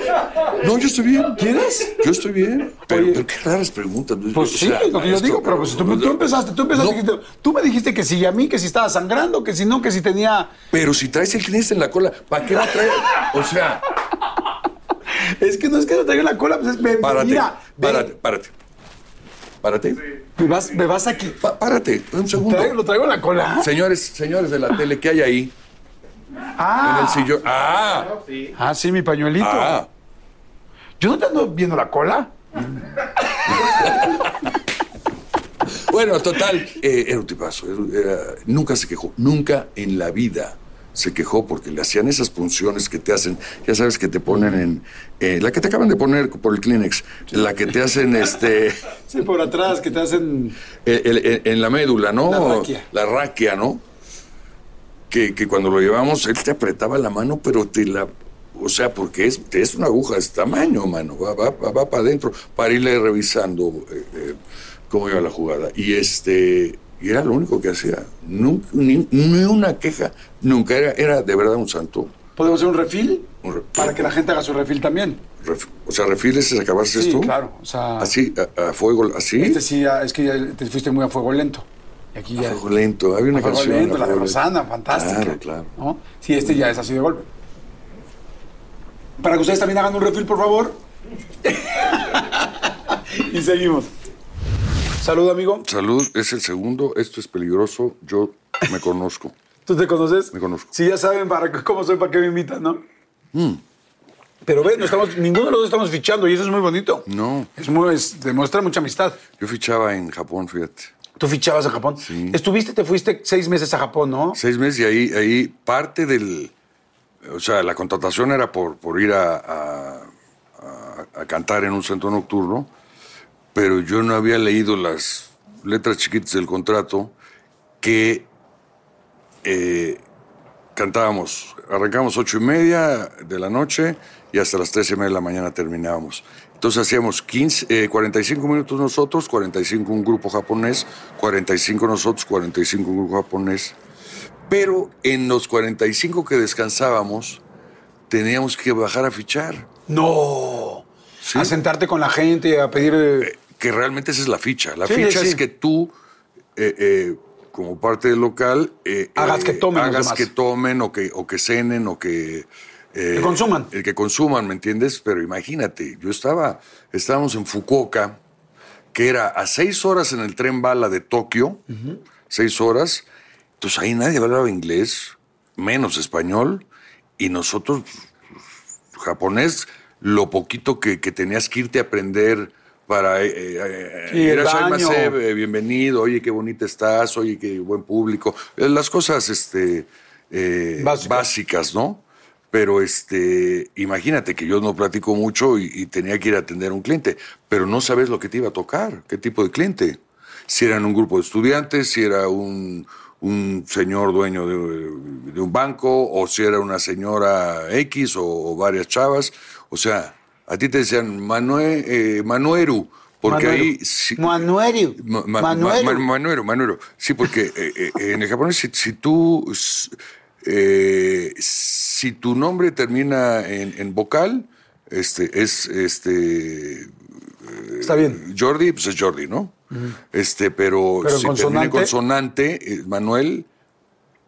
No, yo estoy bien. ¿Quieres? Yo estoy bien. Pero, qué raras preguntas. ¿no? Pues O sí, sea, es lo que yo digo, pero pues tú, tú empezaste, tú empezaste, No. dijiste- tú me dijiste que si a mí, que si estaba sangrando, que si no, que si tenía... Pero si traes el Kleenex en la cola, ¿para qué la traes? O sea, Es que no es que no traiga en la cola, pues es... ve- párate, mira, párate, párate. Párate. Me vas, me vas aquí. Pa- párate, un segundo. Traigo- lo traigo en la cola. Señores, señores de la tele, ¿qué hay ahí? En Ah, el sillón. ¡Ah! ah, sí, mi pañuelito. ¡Ah! Yo no te ando viendo la cola. *laughs* Bueno, total, eh, era un tipazo. era- era- nunca se quejó, nunca en la vida se quejó porque le hacían esas punciones que te hacen, ya sabes que te ponen en, eh, la que te acaban de poner por el Kleenex, la que te hacen este, Sí, por atrás, que te hacen... el- el- el- en la médula, ¿no? La raquia. La raquia, ¿no? Que, que cuando lo llevamos, él te apretaba la mano, pero te la... O sea, porque es, es una aguja de este tamaño, mano. Va, va, va, va para adentro para irle revisando eh, eh, cómo iba la jugada. Y este... Y era lo único que hacía. Nunca, ni, ni una queja. Nunca. Era, era de verdad un santo. ¿Podemos hacer un refil? Un re- Para que la gente haga su refil también. Ref- o sea, refiles es acabarse Sí, esto. claro. O sea, Así, a, a fuego, así. este sí, es que ya te fuiste muy a fuego lento. Aquí ya... fuego lento. Había una fuego canción. lento, la de. Rosana, fantástica. Claro, claro. ¿no? Sí, este ya es así de golpe. Para que ustedes también hagan un refil, por favor. *laughs* y seguimos. Salud, amigo. Salud es el segundo, esto es peligroso, yo me conozco. ¿Tú te conoces? Me conozco. Sí, ya saben para cómo soy, para qué me invitan, ¿no? Mm. Pero ven, no estamos, ninguno de los dos estamos fichando y eso es muy bonito. No, Es muy, es- demuestra mucha amistad. yo fichaba en Japón, fíjate. Tú fichabas a Japón. Sí. Estuviste, te fuiste seis meses a Japón, ¿no? Seis meses y ahí, ahí parte del... O sea, la contratación era por, por ir a, a- a- a cantar en un centro nocturno, pero yo no había leído las letras chiquitas del contrato que eh, cantábamos, arrancábamos ocho y media de la noche y hasta las tres y media de la mañana terminábamos. Entonces hacíamos 15, eh, 45 minutos nosotros, 45 un grupo japonés, 45 nosotros, 45 un grupo japonés. Pero en los 45 que descansábamos, teníamos que bajar a fichar. No. Sí. A sentarte con la gente, a pedir... eh, Que realmente esa es la ficha. La Sí, ficha sí. es que tú, eh, eh, como parte del local, eh, Hagas eh, que tomen hagas que tomen o que, o que cenen o que... eh, Que consuman. El que consuman, ¿me entiendes? Pero imagínate, yo estaba, estábamos en Fukuoka, que era a seis horas en el tren bala de Tokio, seis horas, entonces ahí nadie hablaba inglés, menos español, y nosotros, japonés, lo poquito que, que tenías que irte a aprender para... Eh, eh, Sí, el "Irashaimase, baño. eh, bienvenido, oye, qué bonita estás, oye, qué buen público. Eh, Las cosas este, eh, Básicas. básicas, ¿no? Pero este, imagínate que yo no platico mucho y, y tenía que ir a atender a un cliente, pero no sabes lo que te iba a tocar, qué tipo de cliente. Si eran un grupo de estudiantes, si era un, un señor dueño de, de un banco, o si era una señora X o, o varias chavas. O sea, a ti te decían Manue, eh, Manueru, porque Manuero. ahí... sí- Manuero. Ma-. Sí, porque eh, eh, en el japonés, si, si tú. eh, si tu nombre termina en, en vocal, este, es este Está bien. Jordi, pues es Jordi, ¿no? Este, pero, Pero si consonante. consonante, eh, Manuel,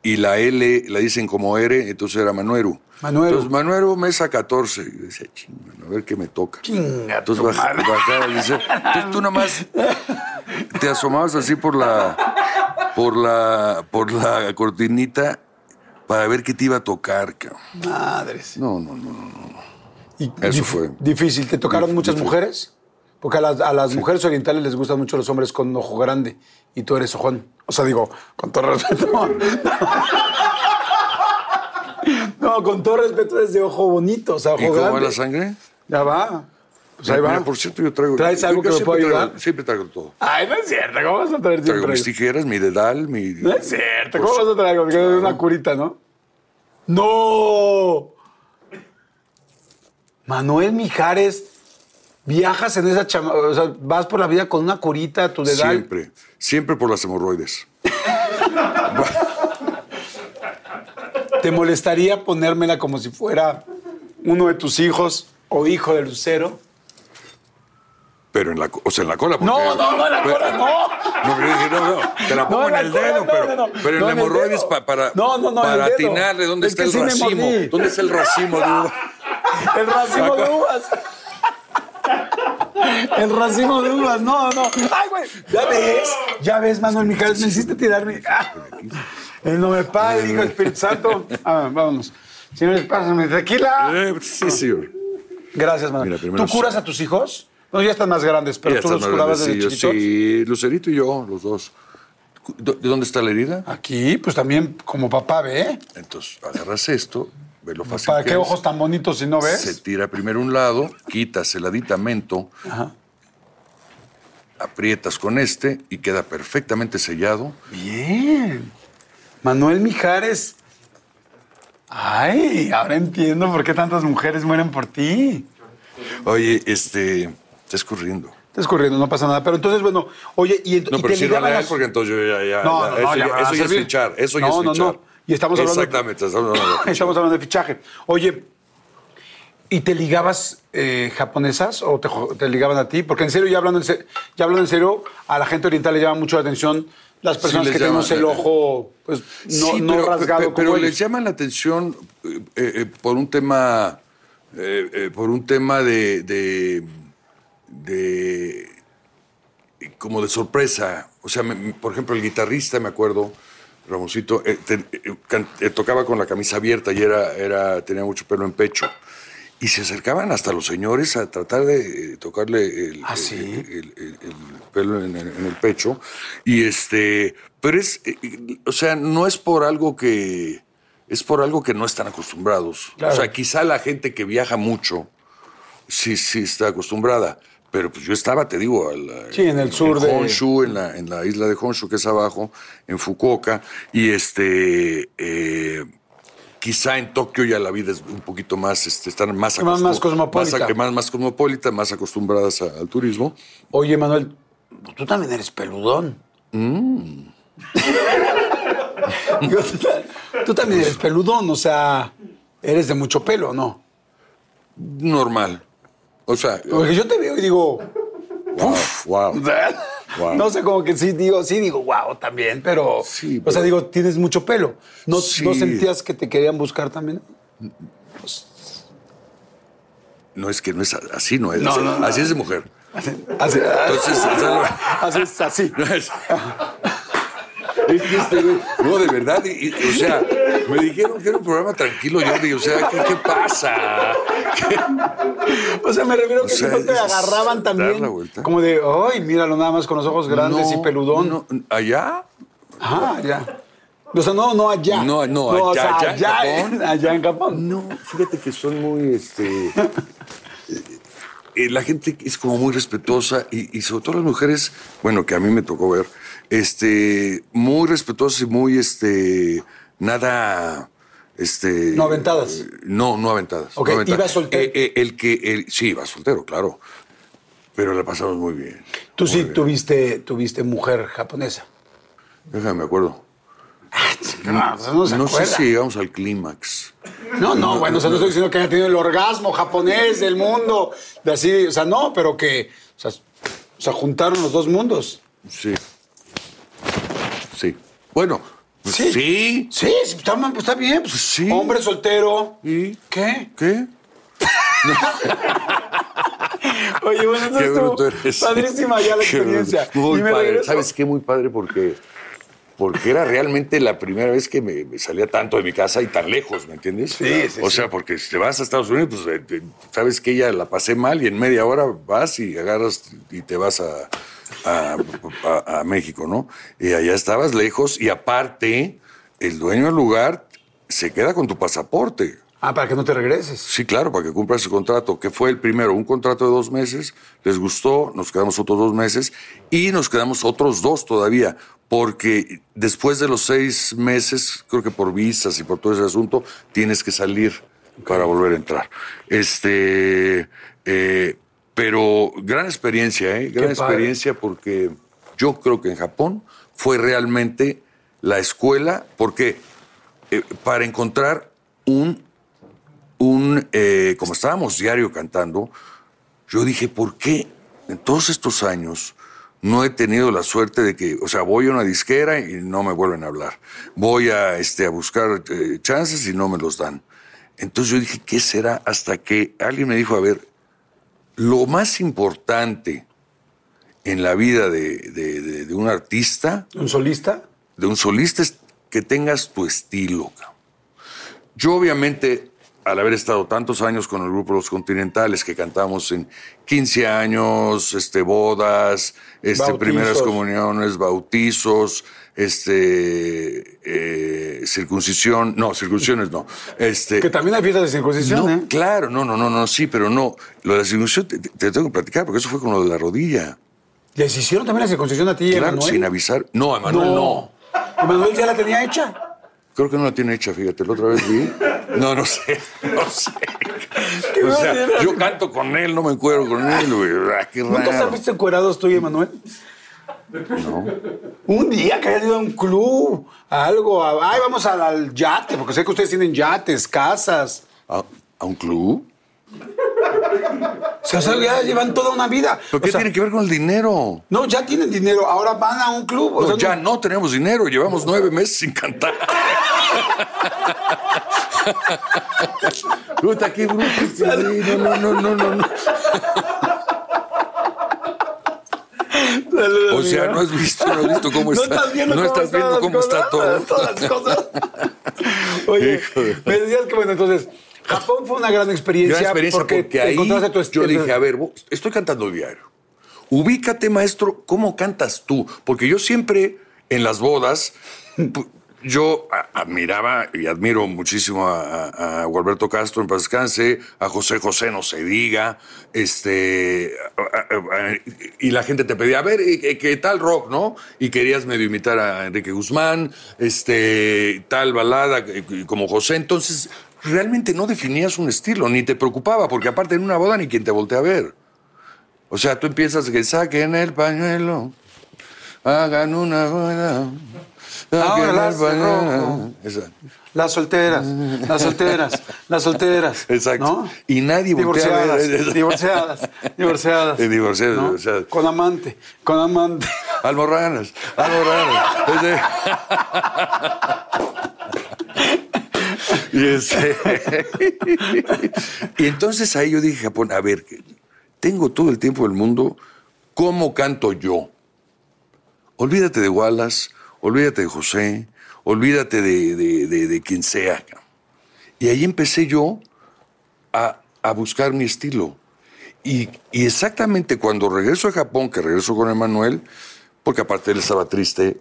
y la L la dicen como R, entonces era Manueru. Manueru. Entonces, Manueru, mesa 14. Y decía, chinga, a ver qué me toca. Chinga Entonces bajaba y entonces tú nomás te asomabas así por la, por la, por la cortinita para ver qué te iba a tocar, cabrón. Madres. No, no, no, no. Y Eso fue. Difícil. ¿Te tocaron Dif- muchas mujeres? Porque a las, a las mujeres orientales les gustan mucho los hombres con ojo grande. Y tú eres ojón. O sea, digo, con todo respeto. *laughs* *laughs* No, con todo respeto es de ojo bonito, o sea, ojo ¿Y cómo va la sangre? Ya va. Pues ahí va. Mira, por cierto, yo traigo. ¿Traes algo yo que me pueda traigo- ayudar? Siempre traigo todo. Ay, no es cierto. ¿Cómo vas a traer Traigo siempre? mis tijeras, mi dedal, mi. No es cierto. ¿Cómo Pues, vas a traer algo? Es una curita, ¿no? ¡No! Manuel Mijares, viajas en esa chama... O sea, vas por la vida con una curita, tu dedal. Siempre, siempre por las hemorroides. *laughs* ¿Te molestaría ponérmela como si fuera uno de tus hijos o hijo de Lucero? Pero en la, o sea, en la cola. porque- No, no, no, en la pero- cola, no. No, dije, no, no, te la pongo No, en el cola, dedo, no, pero, no, pero en la hemorroides pa- para, para atinarle dónde Es está el sí racimo. ¿Dónde está el racimo *laughs* de uva? El racimo de uvas. El racimo de uvas, no, no. Ay, güey, ya ves, ya ves, Manuel Mijares, me hiciste tirarme. Ah. El nombre del Padre, Hijo, Espíritu Santo. Ah, vámonos. Señores, pásame tequila. Eh, sí, sí. Gracias, Manuel. Mira, ¿Tú curas a tus hijos? No, ya están más grandes, pero Ya tú los curabas desde grandecillos, chiquitos. Sí, Lucerito y yo, los dos. ¿De dónde está la herida? Aquí, pues también como papá ve. Entonces, agarras esto, ve lo fácil ¿Para que qué es. ojos tan bonitos si no ves? Se tira primero un lado, quitas el aditamento, Ajá. aprietas con este y queda perfectamente sellado. Bien. Manuel Mijares. Ay, ahora entiendo por qué tantas mujeres mueren por ti. Oye, este, estás corriendo. Estás corriendo, no pasa nada. Pero entonces, bueno, oye, y, No, y pero te él las- porque entonces yo ya, ya, No, ya, no, no, eso ya ya, eso ya es fichar, eso ya No, es no, fichar. no. Y estamos hablando de- Exactamente, estamos hablando de. Estamos hablando de fichaje. Oye, ¿y te ligabas eh, japonesas o te, te ligaban a ti? Porque en serio, ya hablando en, se- ya hablando en serio, a la gente oriental le llama mucho la atención las personas que tenemos el ojo pues, no, Sí, no pero, rasgado como pero ellos. les llama la atención eh, eh, por un tema, eh, por un tema de, de, de- como de sorpresa. O sea, me- por ejemplo, el guitarrista, me acuerdo, Ramosito, te- can- eh, tocaba con la camisa abierta y era, era, tenía mucho pelo en pecho. Y se acercaban hasta los señores a tratar de eh, tocarle el, ¿Ah, el- sí? el- el- el pelo en, en- en el pecho. Y este, pero es, eh, o sea, no es por algo que, es por algo que no están acostumbrados. Claro. O sea, quizá la gente que viaja mucho, sí, sí está acostumbrada. Pero pues yo estaba, te digo, al- Sí, en el sur de- Honshu, en la, en la isla de Honshu, que es abajo, en Fukuoka. Y este, eh, quizá en Tokio ya la vida es un poquito más, este, están más, Más- más cosmopolita. Más, más, más cosmopolita, más acostumbradas a- al turismo. Oye, Manuel, tú también eres peludón. Mm. Tú, ta- tú también eres peludón, o sea, eres de mucho pelo, ¿no? Normal. O sea, Porque yo te veo y digo, uf, wow. *laughs* Wow. no sé, como que sí digo, sí digo, wow, también, pero, Sí, o sea, pero- digo, tienes mucho pelo. ¿No, Sí. ¿No sentías que te querían buscar también? No es que no es así, no es. No, así, no, no. así es de mujer. Así, así, Entonces, sea, así, es así. No, es- Es que este no, de verdad, y- y, o sea, me dijeron que era un programa tranquilo, Jordi, o sea, ¿qué, qué pasa? O sea, me refiero que O sea, si no te agarraban también. Como de, ay, míralo nada más con los ojos grandes y peludón. no, ¿Allá? Ajá, ya. O sea, no, no allá. No, no, o allá, sea, allá en Japón. *laughs* allá en Japón. No, fíjate que son muy, este... eh, la gente es como muy respetuosa y, y sobre todo las mujeres, bueno, que a mí me tocó ver, este, muy respetuosas y muy, este, nada, este... No aventadas. No, no aventadas. Ok, no aventadas. ¿iba soltero? Eh, eh, el que, el, sí, iba soltero, claro. Pero la pasamos muy bien. Tú muy sí bien. tuviste, tuviste mujer japonesa. Déjame, me acuerdo. No, no se no sé si llegamos al clímax. No, no, bueno, o sea, no estoy diciendo que haya tenido el orgasmo japonés del mundo, de así, o sea, no, pero que, o sea, o sea, juntaron los dos mundos. Sí. Sí. Bueno, pues sí. Sí. Sí, está, está bien. Pues, Sí. Hombre soltero. ¿Y? ¿Qué? ¿Qué? *laughs* Oye, bueno, Qué estuvo bruto eres. padrísima ya la experiencia. Muy Y me padre. regreso- ¿Sabes qué? Muy padre porque, porque era realmente la primera vez que me, me salía tanto de mi casa y tan lejos, ¿me entiendes? Sí, sí, O sí. sea, porque si te vas a Estados Unidos, pues eh, sabes que ya la pasé mal y en media hora vas y agarras y te vas a, a, a- a México, ¿no? Y allá estabas lejos y aparte, el dueño del lugar se queda con tu pasaporte. Ah, para que no te regreses. Sí, claro, para que cumpla ese contrato, que fue el primero, un contrato de dos meses, les gustó, nos quedamos otros dos meses y nos quedamos otros dos todavía, porque después de los seis meses, creo que por visas y por todo ese asunto, tienes que salir para volver a entrar. Este, eh, pero gran experiencia, ¿eh? Gran experiencia porque yo creo que en Japón fue realmente la escuela, porque eh, para encontrar un un, eh, como estábamos diario cantando, yo dije, ¿por qué en todos estos años no he tenido la suerte de que, o sea, voy a una disquera y no me vuelven a hablar? Voy a, este, a buscar eh, chances y no me los dan. Entonces yo dije, ¿qué será? Hasta que alguien me dijo, a ver, lo más importante en la vida de, de- de- de un artista ¿Un solista? de un solista es que tengas tu estilo. Yo obviamente, al haber estado tantos años con el grupo Los Continentales, que cantamos en 15 años, este, bodas, este, Bautizos. primeras comuniones, bautizos, este, eh, circuncisión, no, circuncisiones no. Este, Que también hay fiestas de circuncisión, no, ¿eh? claro, no, no, no, no, sí, pero no. Lo de la circuncisión te, te tengo que platicar, porque eso fue con lo de la rodilla. ¿Les hicieron también la circuncisión a ti, Claro, Emanuel? sin avisar. No, Emanuel, no. ¿Emanuel ya la tenía hecha? Creo que no la tiene hecha, fíjate, la otra vez vi. No, no sé, no sé. O sea, yo canto con él, no me encuentro con él, güey. Ah, qué ¿Nunca raro. visto encuerados tú y Emanuel? No. Un día que hayas ido a un club, a algo, a- ay, vamos al, al yate, porque sé que ustedes tienen yates, casas. ¿A, a un club? O sea, o sea, ya llevan toda una vida. ¿Pero qué sea, tiene que ver con el dinero? No, ya tienen dinero, ahora van a un club. o No, sea, ya no tenemos dinero, llevamos nueve meses sin cantar. *laughs* Puta, qué bruto güey. No, no, no, no, no, no. Saludos, O sea, no has visto, no has visto cómo *laughs* No está. estás viendo no cómo estás viendo cómo está todo. Todas las cosas. *laughs* Oye, me decías que bueno, entonces, Japón fue una gran experiencia. Gran experiencia porque, ahí encontraste tu yo dije, a ver, estoy cantando diario. Ubícate, maestro, ¿cómo cantas tú? Porque yo siempre en las bodas, yo admiraba y admiro muchísimo a, Gualberto Castro en paz descanse, a José José no se diga, este, y la gente te pedía, a ver, ¿y ¿qué, qué tal rock, no? Y querías medio imitar a Enrique Guzmán, este, tal balada eh, como José, entonces realmente no definías un estilo, ni te preocupaba, porque aparte en una boda ni quien te voltea a ver. O sea, tú empiezas que saquen el pañuelo, hagan una boda. Ahora saquen las el de pañuelo. rojo. Exacto. Las solteras, las solteras, las solteras. Exacto. ¿no? Y nadie. *laughs* Divorciadas, divorciadas, divorciadas. Divorciadas, ¿no? divorciadas. Con amante, con amante. Almorranas, almorranas. y, este- y entonces ahí yo dije, Japón, a ver, tengo todo el tiempo del mundo, ¿cómo canto yo? Olvídate de Wallace, olvídate de José, olvídate de, de- de- de quien sea. Y ahí empecé yo a, a buscar mi estilo. Y, y exactamente cuando regreso a Japón, que regreso con Emanuel, porque aparte él estaba triste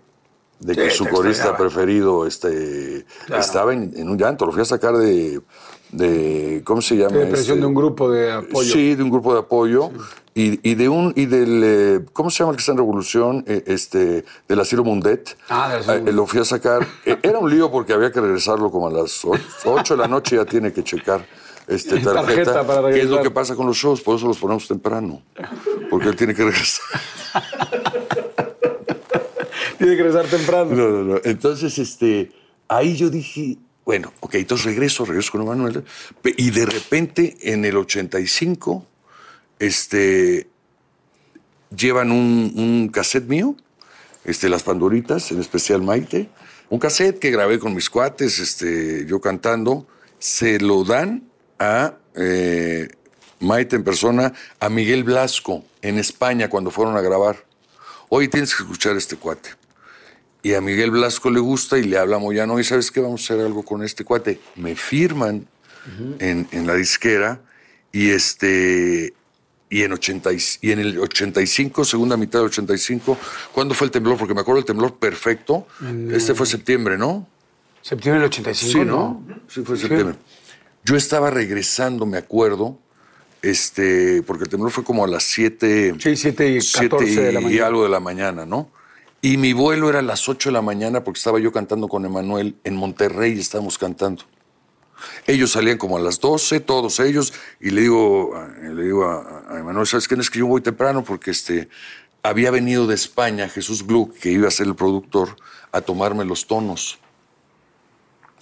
de que Sí, su corista preferido este, Claro. estaba en, en un llanto, lo fui a sacar de, de ¿cómo se llama? De depresión Este, de un grupo de apoyo. Sí, de un grupo de apoyo. Y, y de un, y del, eh, ¿cómo se llama el que está en Revolución? Eh, este, del Asilo Mundet. Ah, del Asilo Eh, lo fui a sacar. Era un lío porque había que regresarlo como a las 8 de la noche, ya tiene que checar este, *laughs* tarjeta. Tarjeta para ¿Qué es lo regresar. que pasa con los shows? Por eso los ponemos temprano. Porque él tiene que regresar. *laughs* Tiene que regresar temprano. No, no, no. Entonces, este, ahí yo dije, bueno, ok, entonces regreso, regreso con Emanuel. Pe- Y de repente, en el 85, este, llevan un, un cassette mío, este, Las Pandoritas, en especial Maite. Un cassette que grabé con mis cuates, este, yo cantando. Se lo dan a eh, Maite en persona, a Miguel Blasco, en España, cuando fueron a grabar. Oye, tienes que escuchar este cuate. Y a Miguel Blasco le gusta y le habla a Moyano, y ¿sabes qué? Vamos a hacer algo con este cuate. Me firman en, en la disquera y este... Y en, 80 y, y en el 85, segunda mitad del 85, ¿cuándo fue el temblor? Porque me acuerdo del temblor perfecto. Este fue septiembre, ¿no? Septiembre del 85, Sí, ¿no? ¿no? Sí, fue septiembre. Yo estaba regresando, me acuerdo, este, porque el temblor fue como a las 7, Sí, 7 y 14 de la y algo de la mañana, ¿no? Y mi vuelo era a las 8 de la mañana porque estaba yo cantando con Emanuel en Monterrey, estábamos cantando. Ellos salían como a las 12, todos ellos, y le digo, a- le digo a, Emanuel, ¿sabes qué? Es que yo voy temprano porque este, había venido de España Jesús Gluck, que iba a ser el productor, a tomarme los tonos.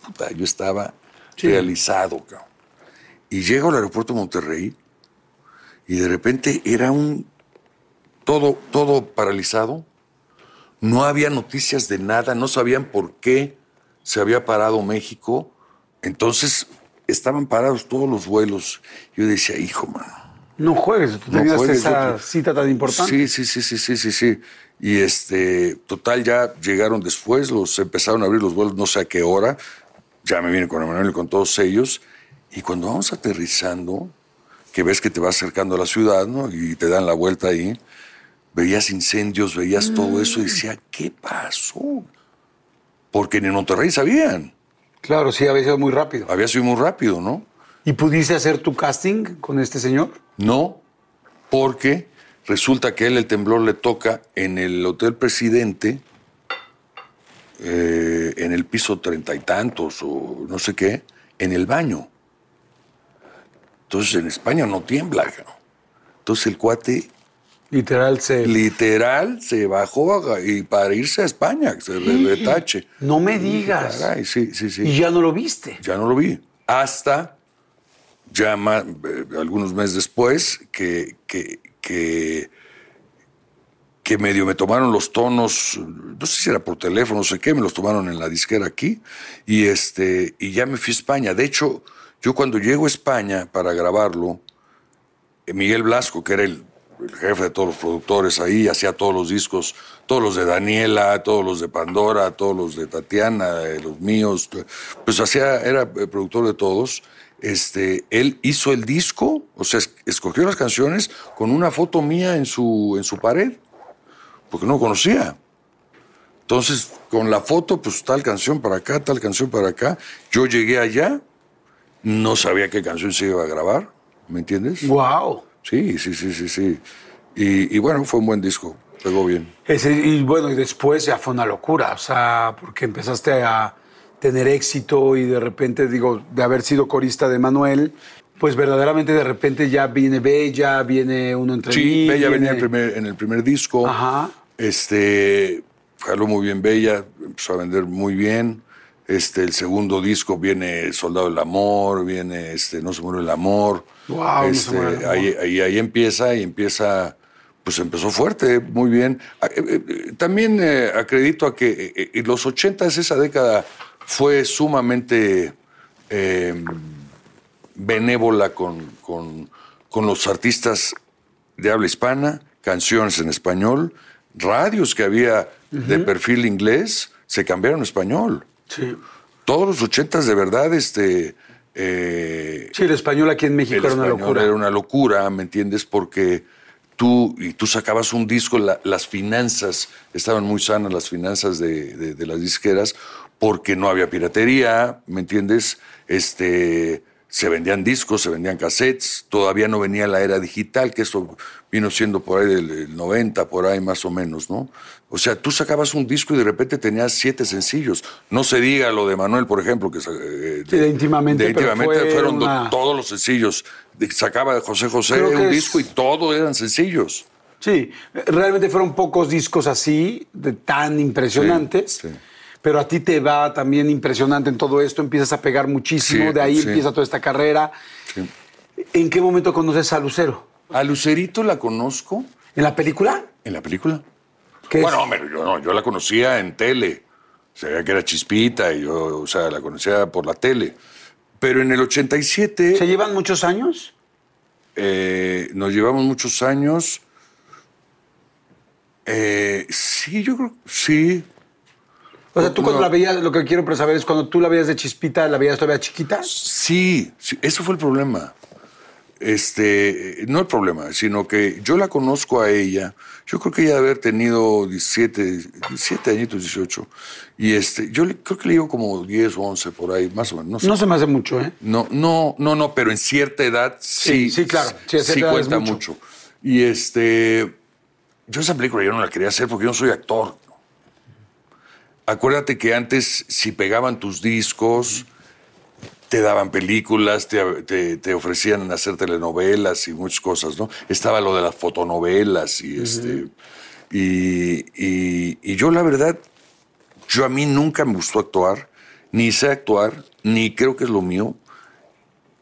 Puta, yo estaba realizado, cabrón. Y llego al aeropuerto de Monterrey y de repente era un todo, todo paralizado. No había noticias de nada, no sabían por qué se había parado México. Entonces estaban parados todos los vuelos. Yo decía, hijo, mano. No juegues, tú No tenías juegues, esa yo- cita tan importante. Sí, sí, sí, sí, sí, sí, sí. Y este, total, ya llegaron después, los empezaron a abrir los vuelos, no sé a qué hora. Ya me vine con Emanuel y con todos ellos. Y cuando vamos aterrizando, que ves que te vas acercando a la ciudad, ¿no? Y te dan la vuelta ahí, veías incendios, veías todo eso y decía, ¿qué pasó? Porque en Monterrey sabían. Claro, sí, había sido muy rápido. Había sido muy rápido, ¿no? ¿Y pudiste hacer tu casting con este señor? No, porque resulta que a él el temblor le toca en el Hotel Presidente, eh, en el piso treinta y tantos o no sé qué, en el baño. Entonces en España no tiembla. cabrón. Entonces el cuate Literal, se... literal se bajó y para irse a España, se re- retache. No me digas. Caray, sí, sí, sí. Y ya no lo viste. Ya no lo vi. Hasta ya ma- eh, algunos meses después que, que, que, que medio me tomaron los tonos, no sé si era por teléfono, no sé qué, me los tomaron en la disquera aquí y, este, y ya me fui a España. De hecho, yo cuando llego a España para grabarlo, eh, Miguel Blasco, que era el, el jefe de todos los productores ahí, hacía todos los discos, todos los de Daniela, todos los de Pandora, todos los de Tatiana, eh, los míos, pues hacía, era eh, productor de todos. Este, él hizo el disco, o sea, es- escogió las canciones con una foto mía en su, en su pared, porque no conocía. Entonces, con la foto, pues tal canción para acá, tal canción para acá. Yo llegué allá, no sabía qué canción se iba a grabar, ¿me entiendes? Wow. Sí, sí, sí, sí, sí. Y, y bueno, fue un buen disco, pegó bien. Ese, y bueno, y después ya fue una locura, o sea, porque empezaste a tener éxito y de repente, digo, de haber sido corista de Manuel, pues verdaderamente de repente ya viene Bella, viene uno entre Sí, mí, Bella viene- venía en el primer, en el primer disco. Ajá. Este, jaló muy bien Bella, empezó a vender muy bien. Este, el segundo disco viene Soldado del Amor, viene este, No se muere el amor. No se Este, muere el amor. Ahí, ahí, ahí empieza y empieza, pues empezó fuerte, muy bien. Ah, eh, eh, También eh, acredito a que eh, los 80 esa década fue sumamente eh, benévola con, con, con los artistas de habla hispana, canciones en español, radios que había de perfil inglés, se cambiaron a español. Sí. Todos los ochentas de verdad, este... eh, Sí, el español aquí en México era una locura. Era una locura, ¿me entiendes? Porque tú, y tú sacabas un disco, la- las finanzas, estaban muy sanas las finanzas de, de- de las disqueras, porque no había piratería, ¿me entiendes? Este, se vendían discos, se vendían cassettes, todavía no venía la era digital, que eso vino siendo por ahí del del 90, por ahí más o menos, ¿no? O sea, tú sacabas un disco y de repente tenías siete sencillos. No se diga lo de Manuel, por ejemplo, que... eh, Sí, de Íntimamente, de íntimamente fue fueron una- todos los sencillos. De- Sacaba José José Creo un es- disco y todos eran sencillos. Sí, realmente fueron pocos discos así, de tan impresionantes. Sí, sí. pero a ti te va también impresionante en todo esto, empiezas a pegar muchísimo, de ahí empieza toda esta carrera. ¿En qué momento conoces a Lucero? A Lucerito la conozco ¿En la película? en la película. ¿Qué bueno, hombre, yo, no, yo la conocía en tele. Sabía que era chispita y yo, o sea, la conocía por la tele. Pero en el 87 ¿Se llevan muchos años? eh, nos llevamos muchos años. Eh, sí, yo creo, sí. O sea, tú cuando la veías, lo que quiero saber es cuando tú la veías de chispita, ¿la veías todavía chiquita? Sí, sí, eso fue el problema. Este, no el problema, sino que yo la conozco a ella. Yo creo que ella debe haber tenido 17, 17 añitos, 18. Y este, yo le- creo que le digo como 10 o 11 por ahí, más o menos. No sé. No se me hace mucho, ¿eh? No, no, no, no, pero en cierta edad sí. Sí, sí, claro. Sí, es cuenta mucho. mucho. Y este, yo esa película yo no la quería hacer porque yo no soy actor. Acuérdate que antes, si pegaban tus discos, te daban películas, te, te- te ofrecían hacer telenovelas y muchas cosas, ¿no? Estaba lo de las fotonovelas y este. Y, y- y yo, la verdad, yo a mí nunca me gustó actuar, ni sé actuar, ni creo que es lo mío.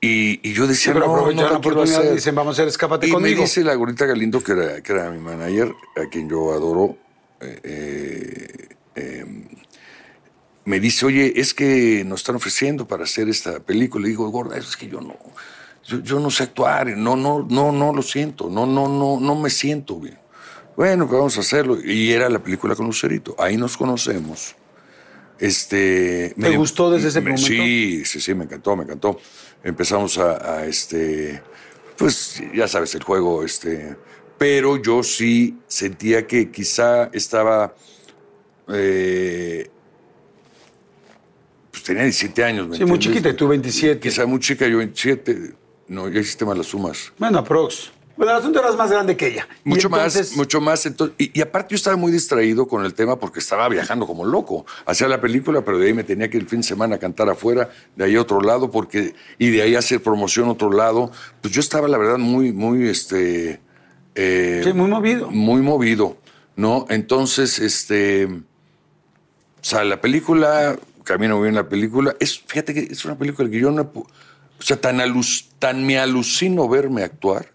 Y, y yo decía, pero no, no la oportunidad hacer. dicen, vamos a hacer Escápate Y conmigo. me dice la gordita Galindo, que era, que era mi manager, a quien yo adoro, eh, eh, eh, me dice, oye, es que nos están ofreciendo para hacer esta película. Le digo, gorda, es que yo no, yo, yo no sé actuar, no, no, no, no lo siento, no, no, no, no me siento bien. Bueno, pues vamos a hacerlo. Y era la película con Lucerito. Ahí nos conocemos. Este, ¿Te gustó desde ese me- momento? Sí, sí, sí, me encantó, me encantó. Empezamos a, a, este, pues ya sabes, el juego, este, pero yo sí sentía que quizá estaba, eh, pues tenía 17 años. ¿me Sí, muy chiquita, y tú 27. Quizá muy chica, yo 27. No, ya hiciste mal las sumas. Bueno, aprox. Bueno, el asunto eras más grande que ella. Mucho entonces- más, mucho más. Entonces, y, y aparte yo estaba muy distraído con el tema porque estaba viajando como loco. Hacía la película, pero de ahí me tenía que ir el fin de semana a cantar afuera, de ahí a otro lado, porque, y de ahí hacer promoción a otro lado. Pues yo estaba, la verdad, muy, muy, este... eh, Sí, muy movido. Muy movido, ¿no? Entonces, este... O sea, la película, camino bien la película, es, fíjate que es una película que yo no... O sea, tan, alus- tan me alucino verme actuar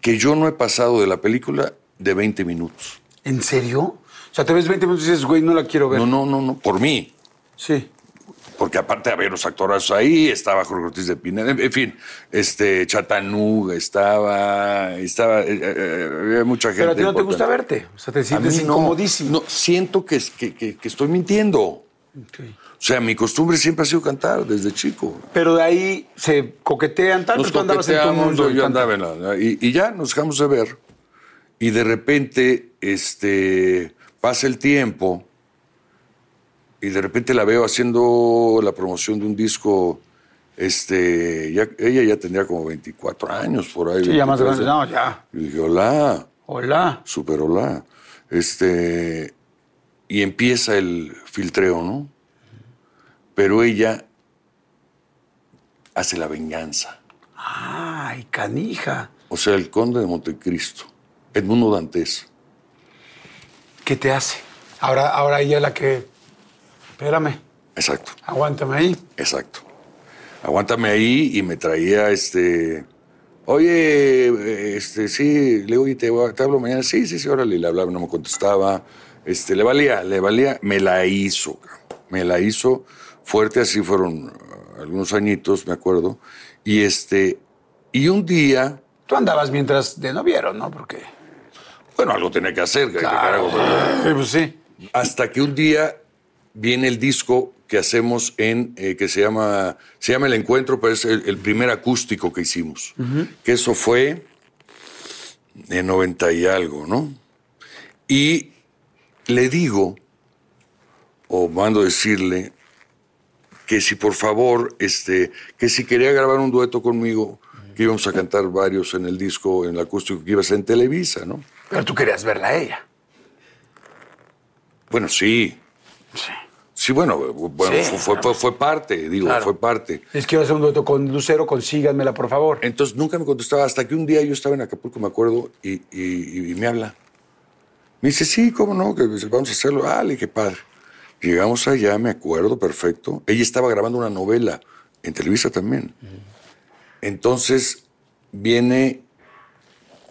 que yo no he pasado de la película de 20 minutos. ¿En serio? O sea, te ves 20 minutos y dices, güey, no la quiero ver. No, no, no, no, por mí. Sí. Porque aparte había los actorazos ahí, estaba Jorge Ortiz de Pineda, en, fin, este, Chatanuga estaba, estaba, eh, eh, había mucha gente. Pero a ti no te gusta verte. O sea, te sientes no, incomodísimo. No, siento que, que, que- que estoy mintiendo. O sea, mi costumbre siempre ha sido cantar desde chico. Pero de ahí se coquetean tanto, Nos tú andabas en tu mundo. yo andaba en la- y, y ya nos dejamos de ver. Y de repente, este, pasa el tiempo y de repente la veo haciendo la promoción de un disco. Este, ya- ella ya tendría como 24 años por ahí. Sí, ya más 23. grande. No, ya. Y dije, hola, Hola. super hola. Este, y empieza el filtreo, ¿no? Pero ella hace la venganza. Ay, canija. O sea, el conde de Montecristo, Edmundo Dantes. ¿Qué te hace? Ahora, ahora ella es la que. Espérame, Exacto, aguántame ahí. exacto. Aguántame ahí y me traía este. Oye, este, sí, le digo, oye, te, te hablo mañana. Sí, sí, sí, órale, le hablaba, no me contestaba. Este, le valía, le valía, me la hizo, me la hizo fuerte, así fueron uh, algunos añitos, me acuerdo. Y este, y un día, Tú andabas mientras de noviero, ¿no? Porque. bueno, algo tenía que hacer, que- que pues sí. Hasta que un día viene el disco que hacemos en, eh, que se llama, se llama El Encuentro, pero es el, el primer acústico que hicimos. Que eso fue en 90 y algo, ¿no? Y le digo, o mando decirle, que si por favor, este, que si quería grabar un dueto conmigo, que íbamos a cantar varios en el disco, en el acústico que iba a ser en Televisa, ¿no? Pero tú querías verla a ella. Bueno, sí. Sí, bueno, bueno Sí, fue, fue- fue- fue parte, digo, Claro. fue parte. Les quiero hacer un dueto con Lucero, consíganmela, por favor. Entonces nunca me contestaba, hasta que un día yo estaba en Acapulco, me acuerdo, y, y- y me habla. Me dice, sí, ¿cómo no? Que vamos a hacerlo. Ah, le dije, padre. Llegamos allá, me acuerdo, perfecto. Ella estaba grabando una novela en Televisa también. Entonces viene,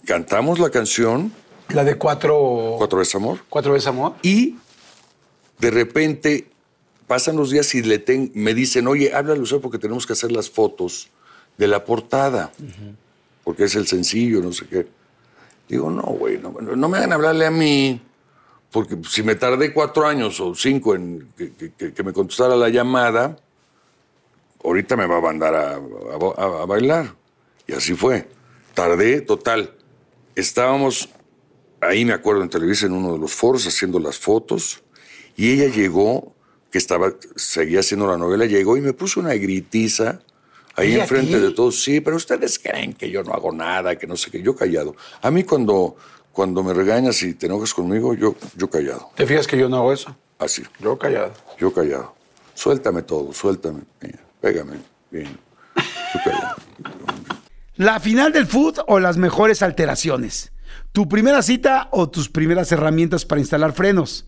cantamos la canción, La de cuatro. Cuatro veces amor, Cuatro veces amor. y de repente pasan los días y le ten- me dicen, oye, háblale Lucero porque tenemos que hacer las fotos de la portada, porque es el sencillo, no sé qué. Digo, no, güey, no, me hagan hablarle a mí, porque si me tardé cuatro años o cinco en que, me contestara la llamada, ahorita me va a mandar a- a bailar. Y así fue. Tardé, total. Estábamos ahí, me acuerdo, en Televisa, en uno de los foros, haciendo las fotos, y ella llegó, que estaba, seguía haciendo la novela, llegó y me puso una gritiza ahí ¿Ella a enfrente de todos. Sí, pero ustedes creen que yo no hago nada, que no sé qué. Yo callado. A mí cuando, cuando me regañas y te enojas conmigo, yo, yo callado. ¿Te fijas que yo no hago eso? Así. Yo callado. Yo callado. Suéltame todo, suéltame. Mira, pégame. Bien. Tú callado. ¿La final del food o las mejores alteraciones? ¿Tu primera cita o tus primeras herramientas para instalar frenos?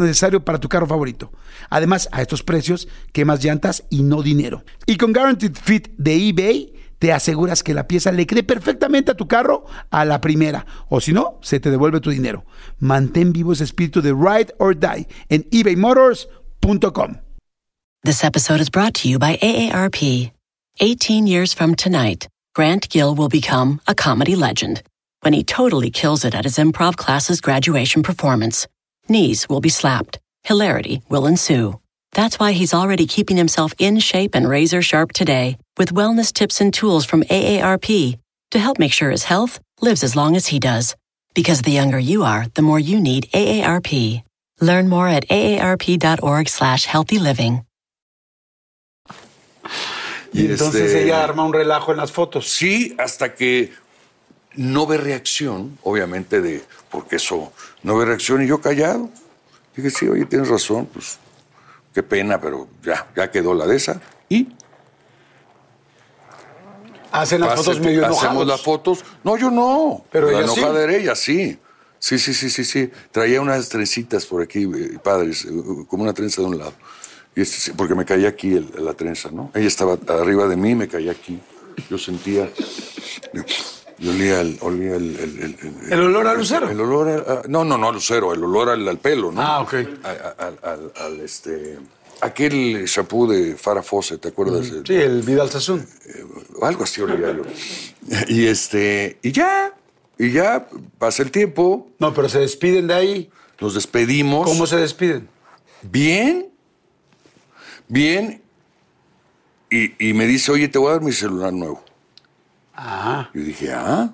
necesario para tu carro favorito. Además, a estos precios, quemas llantas y no dinero. Y con Guaranteed Fit de eBay, te aseguras que la pieza le quede perfectamente a tu carro a la primera. O si no, se te devuelve tu dinero. Mantén vivo ese espíritu de Ride or Die en ebaymotors.com. This episode is brought to you by AARP. 18 years from tonight, Grant Gill will become a comedy legend when he totally kills it at his improv class's graduation performance. Knees will be slapped, hilarity will ensue. That's why he's already keeping himself in shape and razor sharp today with wellness tips and tools from AARP to help make sure his health lives as long as he does. Because the younger you are, the more you need AARP. Learn more at aarp.org slash healthy living. Y entonces este- ella arma un relajo en las fotos. Sí, hasta que no ve reacción, obviamente, de porque eso no ve reacción y yo callado. Dije, sí, oye, tienes razón, pues qué pena, pero ya, ya quedó la de esa. Y Hacen las fotos pásate, medio hacemos enojados. las fotos. No, yo no. Pero la ella sí. enojada era ella, sí. Sí, sí, sí, sí, sí. Traía unas trencitas por aquí, eh, padres, eh, como una trenza de un lado. Y este, sí, porque me caía aquí el- la trenza, ¿no? Ella estaba arriba de mí, me caía aquí. Yo sentía. Yo olía el. Olía el, el, el- ¿El olor a lucero? El, olor a, No, no, no a lucero, el olor al, al pelo, ¿no? Ah, ok. A- a- al, al- este. Aquel shampoo de Farah Fawcett, ¿te acuerdas? El- Sí, el Vidal Sassoon. algo así olía yo. *laughs* Y este, y ya, y ya pasa el tiempo, No, pero se despiden de ahí. nos despedimos. ¿Cómo se despiden? Bien, bien. Y, y me dice, oye, te voy a dar mi celular nuevo. Ah. Yo dije, ah.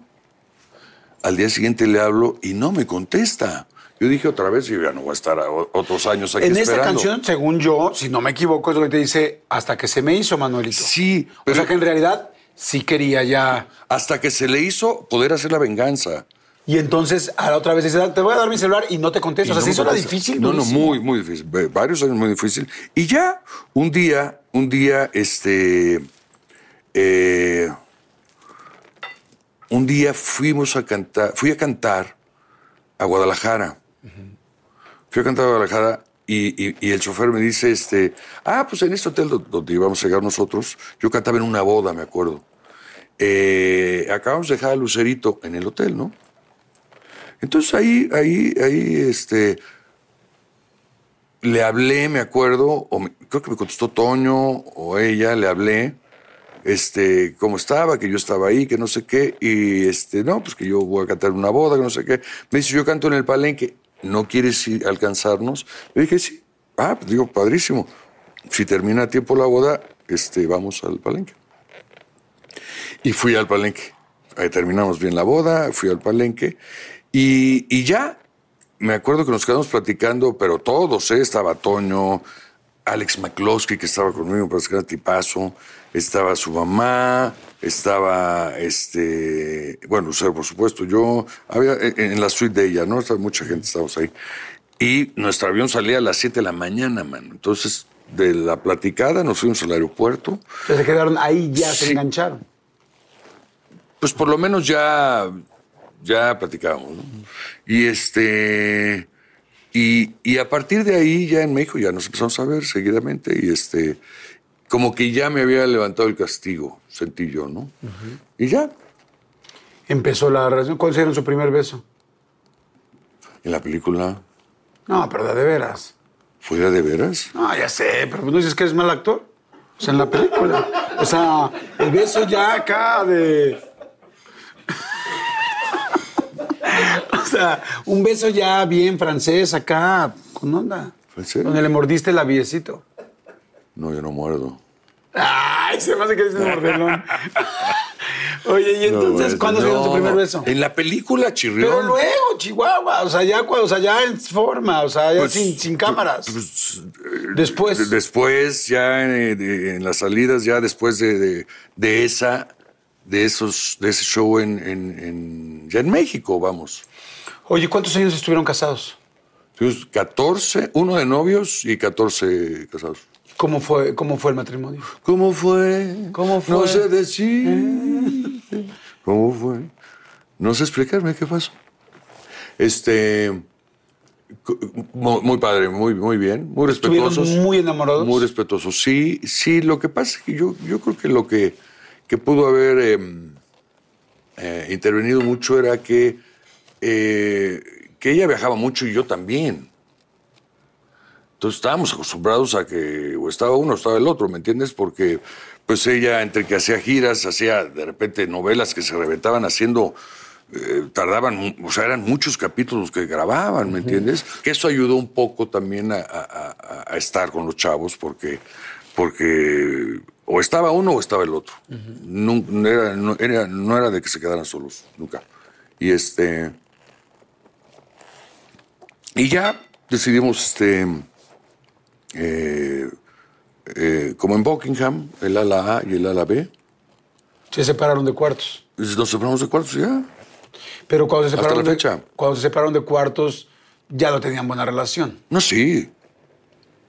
Al día siguiente le hablo y no me contesta. Yo dije otra vez, yo ya no voy a estar otros años aquí En esta esperando. canción, según yo, si no me equivoco, es lo que te dice hasta que se me hizo, Manuelito. Sí, O sea que en realidad sí quería ya. hasta que se le hizo poder hacer la venganza. Y entonces a la otra vez dice, te voy a dar mi celular y no te contesto. O sea, Y se no hizo la difícil. No, no, durísimo. muy, muy difícil. Varios años muy difícil. Y ya, un día, un día, este. eh, un día fuimos a cantar, fui a cantar a Guadalajara. Fui a cantar a Guadalajara y, el chofer me dice, este, ah, pues en este hotel do- donde íbamos a llegar nosotros, yo cantaba en una boda, me acuerdo. Eh, acabamos de dejar a Lucerito en el hotel, ¿no? Entonces ahí, ahí, ahí, este, le hablé, me acuerdo, creo que me contestó Toño o ella, le hablé, este, cómo estaba, que yo estaba ahí, que no sé qué, y este, no, pues que yo voy a cantar una boda, que no sé qué. Me dice, yo canto en el palenque, ¿no quieres alcanzarnos? Le dije, sí. Ah, pues digo, padrísimo. Si termina a tiempo la boda, este, vamos al palenque. Y fui al palenque. Ahí terminamos bien la boda, fui al palenque. Y, y ya, me acuerdo que nos quedamos platicando, pero todos, ¿eh? Estaba Toño, Alex McCloskey, que estaba conmigo, para que era tipazo, estaba su mamá, estaba, este, bueno, Lucero, por supuesto, yo, había en la suite de ella, ¿no? Estaba, mucha gente estábamos ahí. Y nuestro avión salía a las 7 de la mañana, mano. Entonces, de la platicada nos fuimos al aeropuerto. se quedaron ahí, ya se engancharon. Pues por lo menos ya, ya platicábamos, ¿no? Y este. Y, y, a partir de ahí, ya en México, ya nos empezamos a ver seguidamente. Y este. Como que ya me había levantado el castigo, sentí yo, ¿no? Y ya. Empezó la relación. ¿Cuándo se su primer beso? En la película. No, pero de veras. ¿Fuera de veras? No, ya sé, pero no dices que eres mal actor. O sea, en la película. O sea, el beso ya acá de. *laughs* o sea, un beso ya bien francés acá, con onda. ¿Francés? Donde le mordiste el labiecito. No, yo no muerdo. Ay, se me hace que dices mordelón. Oye, ¿y entonces cuándo se dio tu primer beso? En la película Chirrión. Pero luego, Chihuahua, o sea, ya, o sea, ya en forma, o sea, ya pues, sin, sin, cámaras. Pues, después. Después, ya en, las salidas, ya después de, de, esa, de esos, de ese show en, en, ya en México, vamos. Oye, ¿cuántos años estuvieron casados? 14, uno de novios y 14 casados. ¿Cómo fue, ¿Cómo fue el matrimonio? ¿Cómo fue? ¿Cómo fue? No sé decir. ¿Cómo fue? No sé explicarme qué pasó. Este. Muy padre, muy, muy bien, muy respetuosos. muy enamorados? Muy respetuosos. Sí, sí, lo que pasa es que yo, yo creo que lo que, que pudo haber em, eh, intervenido mucho era que, eh, que ella viajaba mucho y yo también. Entonces estábamos acostumbrados a que o estaba uno o estaba el otro, ¿me entiendes? Porque pues ella entre que hacía giras, hacía de repente novelas que se reventaban haciendo, eh, tardaban, o sea, eran muchos capítulos que grababan, ¿me entiendes? Que eso ayudó un poco también a, estar con los chavos porque, porque o estaba uno o estaba el otro. no, era, no, era, no era de que se quedaran solos, nunca. Y este... Y ya decidimos, este eh, eh, como en Buckingham, el ala A y el ala B. Se separaron de cuartos. Nos separamos de cuartos ya. Pero cuando se separaron, Hasta la fecha. De, cuando se separaron de cuartos, ya no tenían buena relación. No, sí.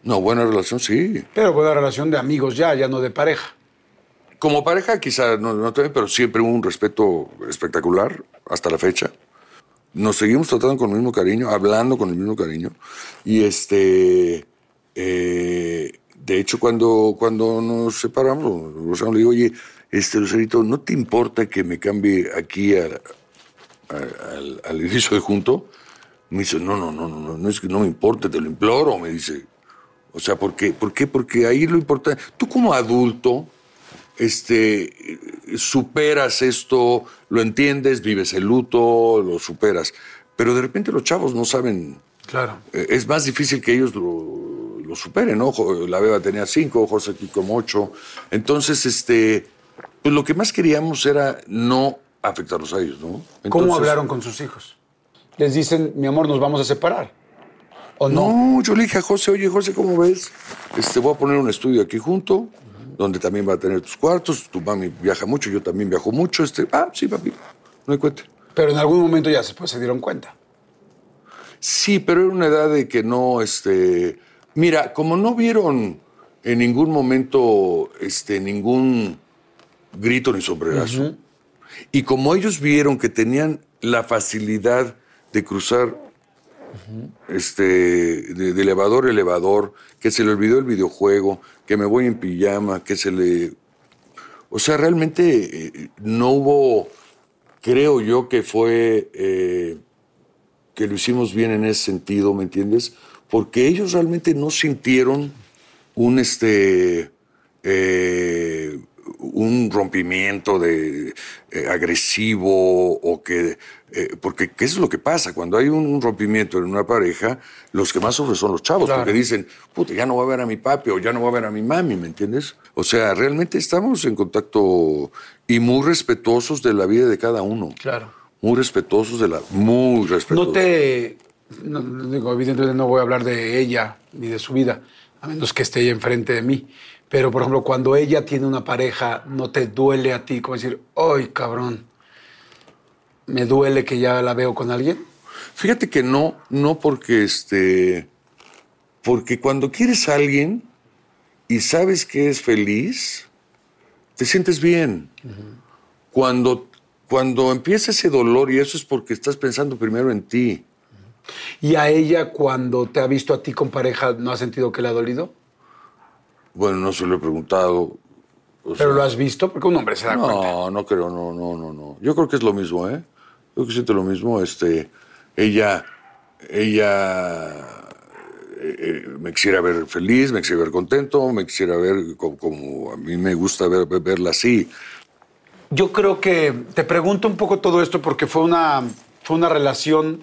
No, buena relación, sí. Pero buena relación de amigos ya, ya no de pareja. Como pareja quizá no, no pero siempre hubo un respeto espectacular hasta la fecha. Nos seguimos tratando con el mismo cariño, hablando con el mismo cariño. Y este eh, de hecho, cuando, cuando nos separamos, le digo, oye, este Lucerito, ¿no te importa que me cambie aquí al, al, edificio de junto? Me dice, no, no, no, no, no es que no me importe, te lo imploro, me dice. O sea, ¿por qué? ¿Por qué? Porque ahí lo importante, tú como adulto, este, superas esto, lo entiendes, vives el luto, lo superas. Pero de repente los chavos no saben. Claro. Eh, es más difícil que ellos lo, lo superen, ¿no? La Beba tenía cinco, José aquí como ocho. Entonces, este, pues lo que más queríamos era no afectarlos a ellos, ¿no? ¿Cómo hablaron con sus hijos? Les dicen, mi amor, nos vamos a separar. ¿O no? No, yo le dije a José, oye, José, ¿cómo ves? Este, voy a poner un estudio aquí junto, donde también va a tener tus cuartos. Tu mami viaja mucho, yo también viajo mucho. Este, ah, sí, papi, no hay cuenta. Pero en algún momento ya se, pues, se dieron cuenta. Sí, pero era una edad de que no, este, Mira, como no vieron en ningún momento este, ningún grito ni sombrerazo, y como ellos vieron que tenían la facilidad de cruzar este, de, elevador a elevador, que se le olvidó el videojuego, que me voy en pijama, que se le... O sea, realmente eh, no hubo, creo yo que fue, eh, que lo hicimos bien en ese sentido, ¿me entiendes? porque ellos realmente no sintieron un, este, eh, un rompimiento de, eh, agresivo o que... Eh, porque ¿qué es lo que pasa? Cuando hay un, rompimiento en una pareja, los que más sufren son los chavos, porque dicen, puta, ya no voy a ver a mi papi o ya no voy a ver a mi mami, ¿me entiendes? O sea, realmente estamos en contacto y muy respetuosos de la vida de cada uno. Claro. Muy respetuosos de la... Muy respetuosos. ¿No te no, digo, evidentemente no voy a hablar de ella ni de su vida, a menos que esté ella enfrente de mí. Pero, por ejemplo, cuando ella tiene una pareja, ¿no te duele a ti como decir, ¡ay, cabrón! ¿Me duele que ya la veo con alguien? Fíjate que no, no porque este. Porque cuando quieres a alguien y sabes que es feliz, te sientes bien. Cuando, cuando empieza ese dolor, y eso es porque estás pensando primero en ti. ¿Y a ella, cuando te ha visto a ti con pareja, no ha sentido que le ha dolido? Bueno, no se lo he preguntado. ¿Pero sea, lo has visto? Porque un hombre se da cuenta. No, no creo, no, no, no, no. Yo creo que es lo mismo, ¿eh? Yo creo que siente lo mismo. Este, ella, ella eh, eh, me quisiera ver feliz, me quisiera ver contento, me quisiera ver como, como a mí me gusta ver, ver- verla así. Yo creo que te pregunto un poco todo esto porque fue una, fue una relación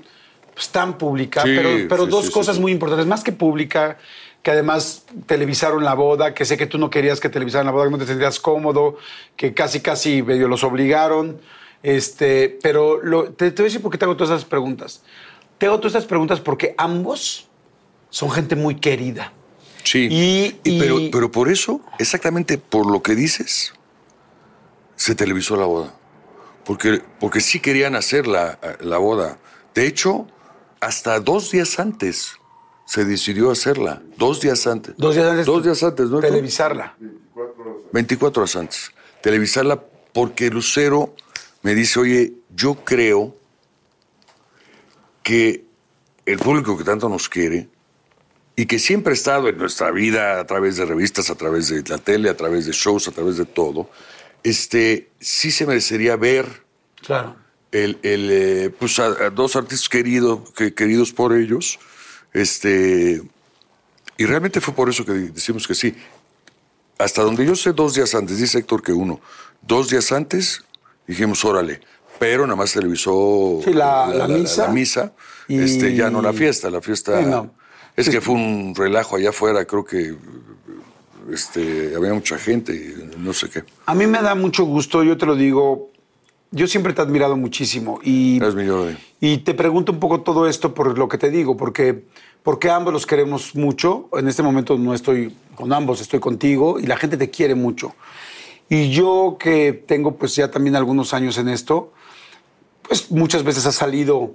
pues, tan pública, Sí, pero, pero sí, dos sí, cosas muy importantes, más que pública, que además televisaron la boda, que sé que tú no querías que televisaran la boda, que no te sentías cómodo, que casi, casi medio los obligaron. Este, pero lo- te, te voy a decir por qué te hago todas esas preguntas. Te hago todas estas preguntas porque ambos son gente muy querida. Sí. Y- y- pero, pero por eso, exactamente por lo que dices, se televisó la boda. Porque, porque sí querían hacer la, la boda. De hecho, hasta dos días antes se decidió hacerla. Dos días antes. Dos días antes. Dos días antes, ¿no? Televisarla. 24 horas antes. Televisarla porque Lucero me dice, oye, yo creo que el público que tanto nos quiere y que siempre ha estado en nuestra vida a través de revistas, a través de la tele, a través de shows, a través de todo, este, sí se merecería ver Claro. el, el, eh, pues a, a dos artistas queridos, que, queridos por ellos, este, y realmente fue por eso que decimos que sí. Hasta donde yo sé, dos días antes, dice Héctor que uno, dos días antes dijimos, órale, pero nada más televisó Sí, la- la misa. misa, Y- este, ya no la fiesta, la fiesta... Sí, no. Es que fue un relajo allá afuera, creo que este, había mucha gente, y no sé qué. A mí me da mucho gusto, yo te lo digo, yo siempre te he admirado muchísimo y, y te pregunto un poco todo esto por lo que te digo, porque, porque ambos los queremos mucho. En este momento no estoy con ambos, estoy contigo y la gente te quiere mucho. Y yo que tengo pues ya también algunos años en esto, pues muchas veces ha salido,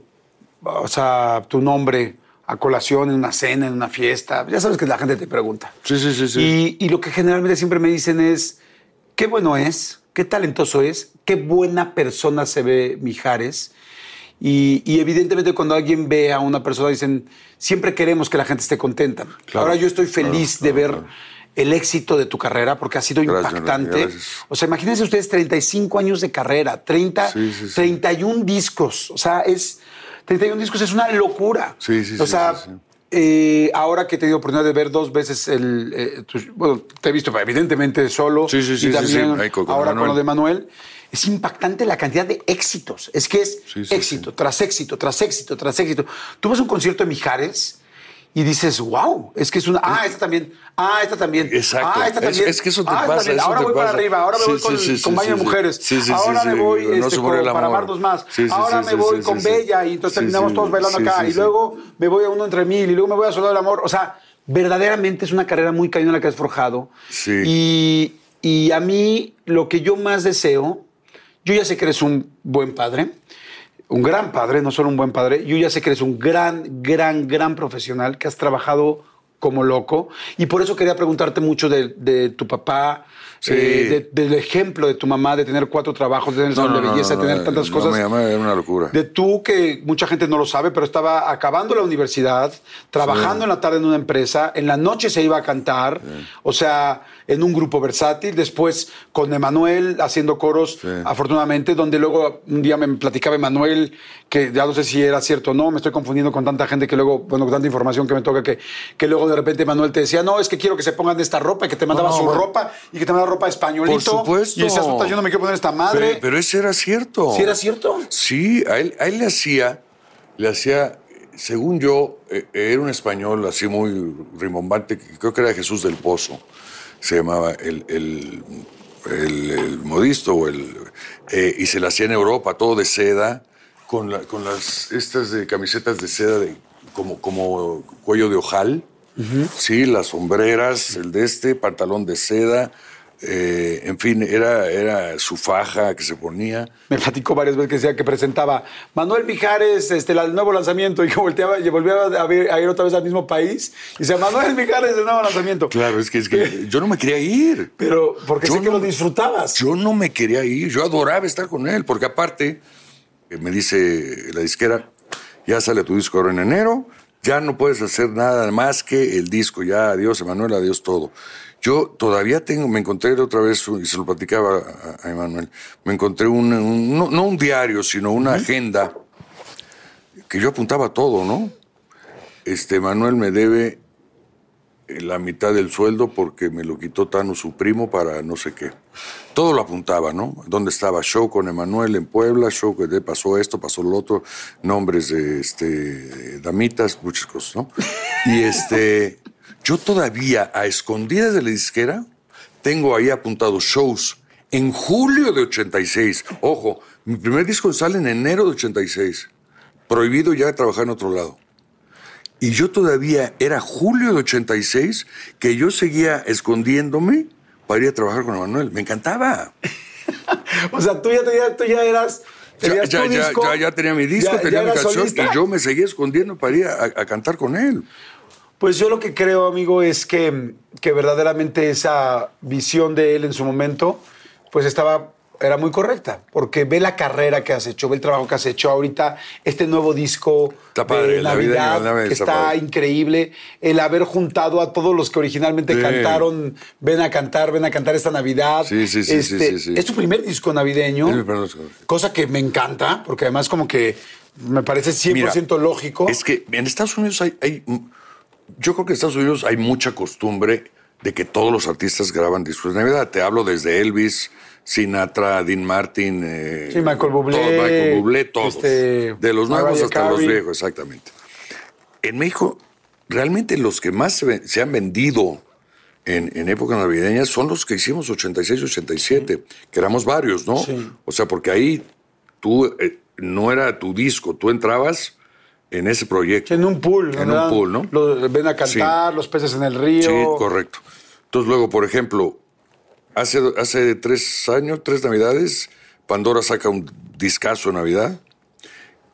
o sea, tu nombre a colación en una cena, en una fiesta. Ya sabes que la gente te pregunta. Sí, sí, sí, sí. Y, y lo que generalmente siempre me dicen es, qué bueno es, qué talentoso es, qué buena persona se ve Mijares. Y, y evidentemente cuando alguien ve a una persona dicen, siempre queremos que la gente esté contenta. Claro, Ahora yo estoy feliz claro, de ver el éxito de tu carrera porque ha sido Gracias, impactante. gracias. O sea, imagínense ustedes 35 años de carrera, 30, Sí, sí, sí. 31 discos. O sea, es 31 discos es una locura. Sí, sí, O sea. Eh, ahora que he tenido oportunidad de ver dos veces el. eh, tu- bueno, te he visto evidentemente solo. Sí, sí, sí, y también sí, con- con ahora con Manuel. lo de Manuel. Es impactante la cantidad de éxitos. Es que es sí, éxito tras éxito, tras éxito, tras éxito. Tú vas a un concierto de Mijares y dices, wow, es que es una. Ah, esta también. Ah, esta también. Exacto. Ah, esta Es- también. es que eso te Ah, pasa, eso Ahora te voy para arriba, ahora me Sí, voy con, sí, sí, con baño de mujeres. Ahora me voy este, con- para amarnos más. Ahora me voy con. Bella y entonces terminamos todos bailando acá. y luego me voy a uno entre mil y luego me voy a Soldado del Amor. O sea, verdaderamente es una carrera muy cañona la que has forjado. Sí. Y, y a mí lo que yo más deseo, yo ya sé que eres un buen padre, un gran padre, no solo un buen padre, yo ya sé que eres un gran, gran, gran profesional, que has trabajado como loco. Y por eso quería preguntarte mucho de, de tu papá, Sí. eh, de- del ejemplo de tu mamá, de tener cuatro trabajos, de tener salón de belleza, de tener tantas no, cosas. mi mamá era una locura. De tú, que mucha gente no lo sabe, pero estaba acabando la universidad, trabajando en la tarde en una empresa, en la noche se iba a cantar, o sea, en un grupo versátil, después con Emanuel haciendo coros, Sí. afortunadamente, donde luego un día me platicaba Emanuel, que ya no sé si era cierto o no, me estoy confundiendo con tanta gente que luego, bueno, con tanta información que me toca, que, que luego de repente Emanuel te decía, no, es que quiero que se pongan esta ropa, y que te mandaba No, su bueno. ropa, y que te mandaba ropa españolito. Por supuesto. Y decías, puta, yo no me quiero poner esta madre. Pero, pero ese era cierto. ¿Sí era cierto? Sí, a él, a él le hacía, le hacía, según yo, eh, era un español así muy rimbombante, creo que era Jesús del Pozo, se llamaba el, el, el- el modisto, o el, eh, y se le hacía en Europa, todo de seda, con, la- con las estas de camisetas de seda de como, como cuello de ojal, sí, las sombreras, el de este, pantalón de seda, eh, en fin, era, era su faja que se ponía. Me platicó varias veces que decía que presentaba Manuel Mijares, este, el nuevo lanzamiento, y que volteaba y volvía a, ver- a ir otra vez al mismo país. Y decía, Manuel Mijares, el nuevo lanzamiento. Claro, es que, es que yo no me quería ir. Pero porque Yo sé que no- lo disfrutabas. Yo no me quería ir, yo adoraba estar con él, porque aparte, eh, me dice la disquera, ya sale tu disco ahora en enero, ya no puedes hacer nada más que el disco, ya adiós Emanuel, adiós todo. Yo todavía tengo, me encontré otra vez, y se lo platicaba a, a Emanuel, me encontré un, un- no, no un diario, sino una agenda que yo apuntaba todo, ¿no? Este, Manuel me debe eh, la mitad del sueldo porque me lo quitó Tano, su primo, para no sé qué. Todo lo apuntaba, ¿no? ¿Dónde estaba? Show con Emanuel en Puebla, show que pasó esto, pasó lo otro, nombres de este, damitas, muchas cosas, ¿no? Y este, yo todavía, a escondidas de la disquera, tengo ahí apuntados shows en julio de 86. Ojo, mi primer disco sale en enero de 86. Prohibido ya trabajar en otro lado. Y yo todavía era julio de 86 que yo seguía escondiéndome para ir a trabajar con Manuel. Me encantaba. *laughs* O sea, tú ya, tú ya eras. Ya, ya, ya, ya, tenía mi disco, tenía mi canción y yo me seguía escondiendo para ir a, a cantar con él. Pues yo lo que creo, amigo, es que, que verdaderamente esa visión de él en su momento, pues estaba, era muy correcta, porque ve la carrera que has hecho, ve el trabajo que has hecho ahorita, este nuevo disco Está padre, de La vida Navidad, que está increíble, el haber juntado a todos los que originalmente Sí. cantaron, ven a cantar, ven a cantar esta Navidad. Sí, sí, sí, sí, sí, sí. Es tu primer disco navideño, cosa que me encanta, porque además como que me parece 100% Mira, lógico. Es que en Estados Unidos hay, hay- Yo creo que en Estados Unidos hay mucha costumbre de que todos los artistas graban discos de Navidad. Te hablo desde Elvis, Sinatra, Dean Martin. eh, Sí, Michael Bublé, Michael Bublé, todos. este, de los nuevos Mariah hasta los viejos, exactamente. En México, realmente los que más se, han vendido en, en épocas navideñas son los que hicimos 86, 87, que éramos varios, ¿no? Sí. O sea, porque ahí tú eh, no era tu disco, tú entrabas en ese proyecto. En un pool. En ¿verdad? un pool, ¿no? Los- ven a cantar, los peces en el río. Sí, correcto. Entonces, luego, por ejemplo, hace, hace tres años, tres navidades, Pandora saca un discazo de Navidad.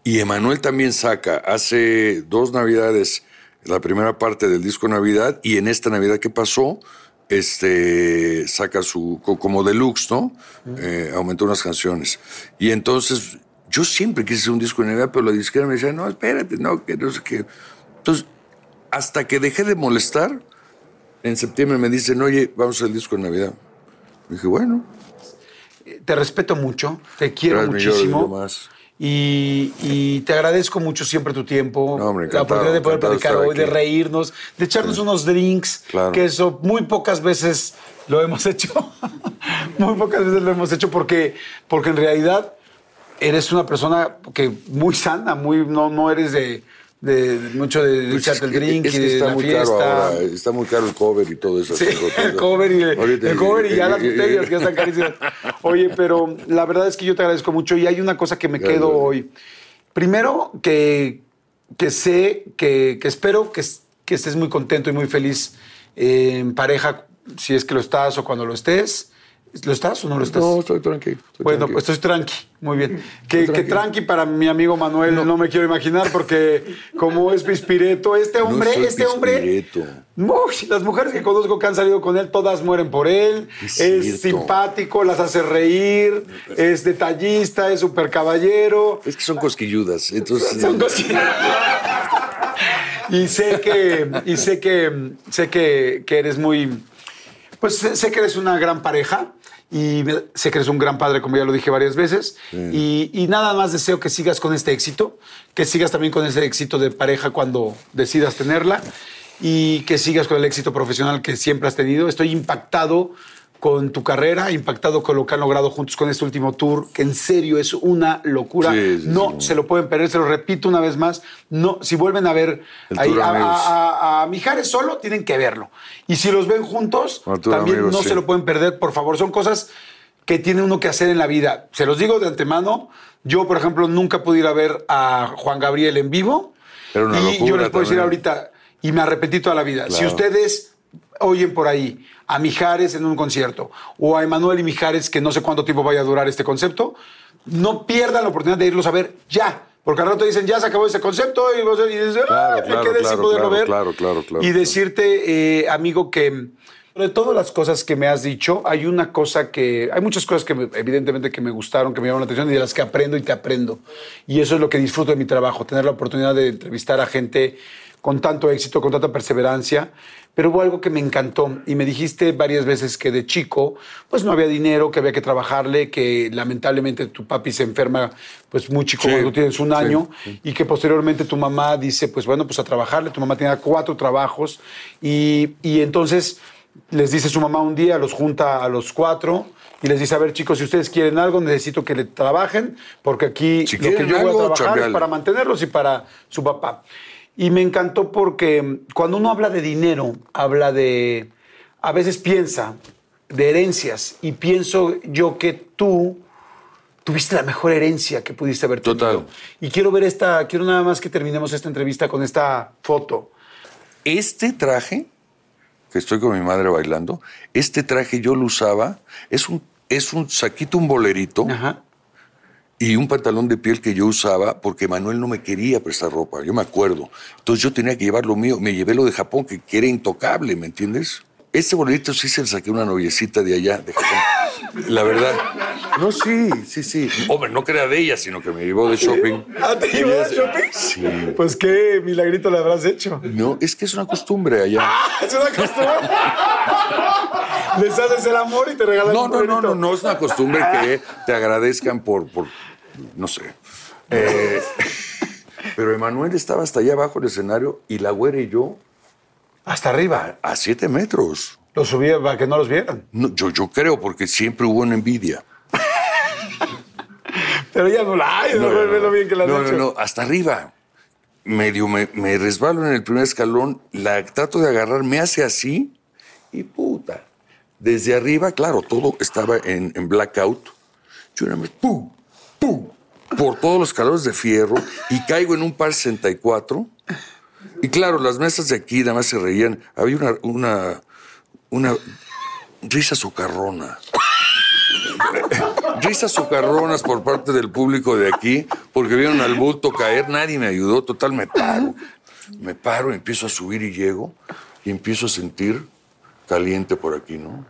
Y Emanuel también saca, hace dos navidades, la primera parte del disco Navidad, y en esta Navidad que pasó, este, saca su, co- como deluxe, ¿no? Eh, aumentó unas canciones. Y entonces, yo siempre quise hacer un disco de Navidad, pero la disquera me decía, no, espérate, no, que no sé qué. Entonces, hasta que dejé de molestar, en septiembre me dicen, oye, vamos a hacer el disco de Navidad. dije, bueno, Te respeto mucho, te quiero Jordi, muchísimo. más. Y, y te agradezco mucho siempre tu tiempo, No, hombre, la oportunidad de poder de platicar hoy, de aquí. reírnos, de echarnos unos drinks, Claro. que eso muy pocas veces lo hemos *laughs* hecho. muy pocas veces lo hemos hecho porque, porque en realidad eres una persona que muy sana, muy no, no eres de, de- de mucho de, de Pues es el que- drink es y de está la muy fiesta. caro ahora, está muy caro el cover y todo eso. Sí, el cover y, Ahorita- el cover y ya las botellas que ya están carísimas. Oye, pero la verdad es que yo te agradezco mucho y hay una cosa que me quedo hoy. Primero, que, que sé, que, que espero que, que estés muy contento y muy feliz eh, en pareja, si es que lo estás o cuando lo estés. ¿Lo estás o no lo estás? No, estoy tranquilo. estoy Bueno, pues estoy tranqui, muy bien. Que, tranqui para mi amigo Manuel no, me quiero imaginar porque como es pispireto, este No hombre, soy este hombre... pispireto. Uy, las mujeres que conozco que han salido con él, todas mueren por él. Es simpático, las hace reír, es detallista, es súper caballero. Es que son cosquilludas. Entonces, *laughs* Son cosas- y sé que, y sé que, sé que, que eres muy, pues sé que eres una gran pareja y sé que eres un gran padre, como ya lo dije varias veces. Y, y nada más deseo que sigas con este éxito, que sigas también con ese éxito de pareja cuando decidas tenerla y que sigas con el éxito profesional que siempre has tenido. Estoy impactado con tu carrera, impactado con lo que han logrado juntos con este último tour, que en serio es una locura. Sí, sí, no sí. se lo pueden perder, se lo repito una vez más. No, si vuelven a ver ahí a, Amigos. a- a- a Mijares solo, tienen que verlo. Y si los ven juntos, también Amigos, no se lo pueden perder, por favor. Son cosas que tiene uno que hacer en la vida. Se los digo de antemano. Yo, por ejemplo, nunca pude ir a ver a Juan Gabriel en vivo. Una y yo les puedo decir ahorita, y me arrepentí toda la vida. Si ustedes oyen por ahí a Mijares en un concierto o a Emanuel y Mijares, que no sé cuánto tiempo vaya a durar este concepto, no pierdan la oportunidad de irlos a ver ya. Porque al rato dicen, ya se acabó ese concepto, y, vos- y dices, Claro, "Ah, claro, me quedé sin claro, poderlo claro, ver. claro, claro, claro, y decirte, eh, amigo, que de todas las cosas que me has dicho, hay una cosa que, hay muchas cosas que me- evidentemente que me gustaron, que me llamaron la atención y de las que aprendo y te aprendo. Y eso es lo que disfruto de mi trabajo, tener la oportunidad de entrevistar a gente con tanto éxito, con tanta perseverancia. Pero hubo algo que me encantó y me dijiste varias veces que de chico, pues no había dinero, que había que trabajarle, que lamentablemente tu papi se enferma, pues muy chico Sí, cuando tienes un sí, año y que posteriormente tu mamá dice, pues bueno, pues a trabajarle. Tu mamá tenía cuatro trabajos y, y entonces les dice su mamá un día, los junta a los cuatro y les dice, a ver chicos, si ustedes quieren algo, necesito que le trabajen porque aquí Si lo que yo voy a algo, trabajar es para mantenerlos y para su papá. Y me encantó porque cuando uno habla de dinero, habla de, a veces piensa de herencias y pienso yo que tú tuviste la mejor herencia que pudiste haber tenido. Total. Y quiero ver esta, quiero nada más que terminemos esta entrevista con esta foto. Este traje, que estoy con mi madre bailando, este traje yo lo usaba, es un, es un saquito, un bolerito Ajá. Y un pantalón de piel que yo usaba porque Manuel no me quería prestar ropa, yo me acuerdo. Entonces yo tenía que llevar lo mío, me llevé lo de Japón, que, que era intocable, ¿me entiendes? Este bolerito sí se lo saqué a una noviecita de allá, de Japón. *laughs* La verdad. No, sí, sí, sí. Hombre, no que era de ella, sino que me llevó de shopping. ¿Ah, te llevó de shopping? Sí. Pues qué milagrito le habrás hecho. No, es que es una costumbre allá. Es una costumbre. Les haces el amor y te regalan No, un no, no, bolerito. no, no es una costumbre que te agradezcan por, por no sé. Eh, *laughs* pero Emanuel estaba hasta allá abajo del escenario y la güera y yo Hasta arriba. a siete metros. Los subía para que no los vieran. No, yo, yo creo, porque siempre hubo una envidia. *laughs* Pero ya no la hay, no, ve lo bien que la no, hecho. no, no, hasta arriba. Medio me, me resbalo en el primer escalón, la trato de agarrar, me hace así y puta. Desde arriba, claro, todo estaba en, en blackout. Yo era pum, pum, por todos los calores de fierro y caigo en un par 64. Y claro, las mesas de aquí nada más se reían. Había una, una, risa socarrona. *laughs* Risas socarronas por parte del público de aquí, porque vieron al bulto caer, nadie me ayudó, total me paro. Me paro, empiezo a subir y llego, y empiezo a sentir caliente por aquí, ¿no?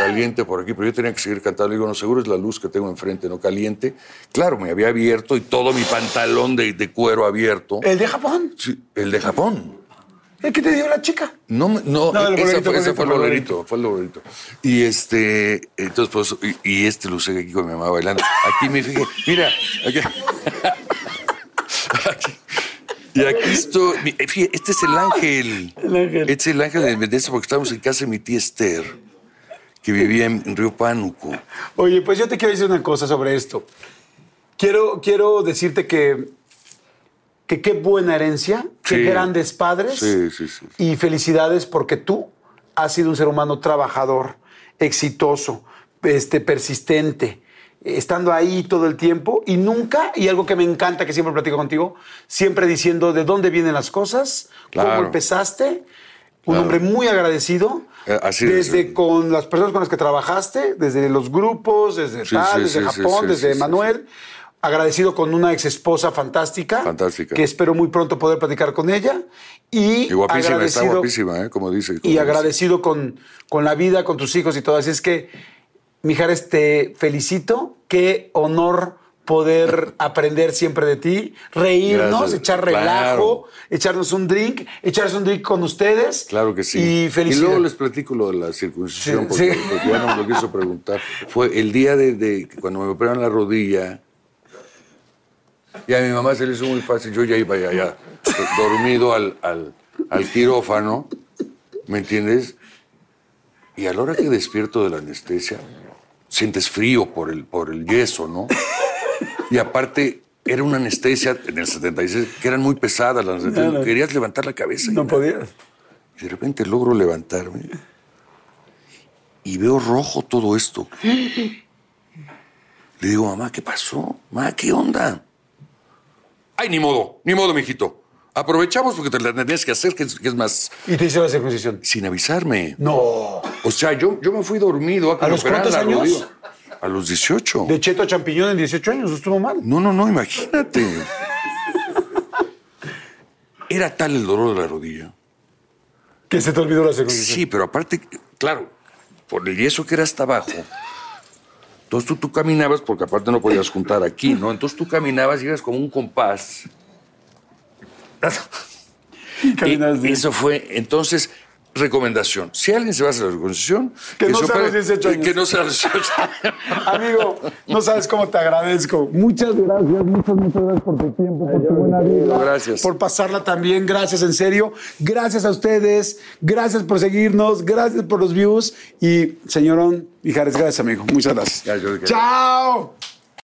Caliente por aquí, pero yo tenía que seguir cantando. Le digo, no, seguro es la luz que tengo enfrente, ¿no? Caliente. Claro, me había abierto y todo mi pantalón de, de cuero abierto. ¿El de Japón? Sí, el de Japón. ¿El que te dio la chica? No, no, No, esa bolerito, fue, ese bolerito, fue el bolerito. fue el bolerito. Y este, entonces, pues, y, y este lo usé aquí con mi mamá bailando. Aquí me fijé, mira, aquí. *laughs* Aquí. Y aquí estoy, eh, fíjate, este es el ángel. El ángel. Este es el ángel de Mendoza porque estábamos en casa de mi tía Esther, que vivía en, Río Pánuco. Oye, pues yo te quiero decir una cosa sobre esto. Quiero, quiero decirte que, que qué buena herencia, qué grandes padres. Sí, sí, sí. Y felicidades porque tú has sido un ser humano trabajador, exitoso, este, persistente, estando ahí todo el tiempo y nunca, y algo que me encanta que siempre platico contigo, siempre diciendo de dónde vienen las cosas, cómo Claro. empezaste, un Claro. hombre muy agradecido. Eh, es. desde con las personas con las que trabajaste, desde los grupos, desde Sí, tal, sí, desde sí, Japón, desde Manuel. Agradecido con una ex esposa fantástica. Fantástica. Que espero muy pronto poder platicar con ella. Y, Y guapísima, está agradecido- guapísima, ¿eh? Como dice. como y dice. agradecido con, con la vida, con tus hijos y todo. Así es que, Mijares, te felicito. Qué honor poder aprender siempre de ti, reírnos, Gracias. echar relajo, Claro. echarnos un drink, echarse un drink con ustedes. Claro que sí. Y felicidades. luego les platico lo de la circuncisión, Sí, porque, sí. porque ya no me lo quiso preguntar. Fue el día de, cuando me operaron la rodilla. Y a mi mamá se le hizo muy fácil. Yo ya iba ya dormido al, al, al quirófano, ¿me entiendes? Y a la hora que despierto de la anestesia, sientes frío por el, por el yeso, ¿no? Y aparte, era una anestesia en el 76 que eran muy pesadas las anestesias. No. Querías levantar la cabeza. No podías. Y de repente logro levantarme y veo rojo todo esto. Le digo, mamá, ¿qué pasó? Mamá, ¿qué onda? Ay, ni modo, ni modo, mijito. Aprovechamos porque te la tenías que hacer, que es, que es más ¿Y te hicieron la circuncisión? sin avisarme. No. O sea, yo, yo me fui dormido a que ¿A los cuántos años? rodilla. A los 18. De cheto a champiñón en 18 años, estuvo mal. No, no, no, imagínate. Era tal el dolor de la rodilla. Que se te olvidó la circuncisión. Sí, pero aparte, claro, por el yeso que era hasta abajo. Entonces tú, tú caminabas, porque aparte no podías juntar aquí, ¿no? Entonces tú caminabas y ibas como un compás. *laughs* Y bien. eso fue, entonces, recomendación. Si alguien se va a hacer la circuncisión... Que no se sea los opere- 18 años. Que no sea los 18 años. *laughs* Amigo, no sabes cómo te agradezco. Muchas gracias, muchas, muchas gracias por tu tiempo, por tu buena vida. Gracias. Por pasarla también, gracias, en serio. Gracias a ustedes, gracias por seguirnos, gracias por los views. Y, señorón Mijares, gracias, amigo. Muchas gracias. ¡Chao!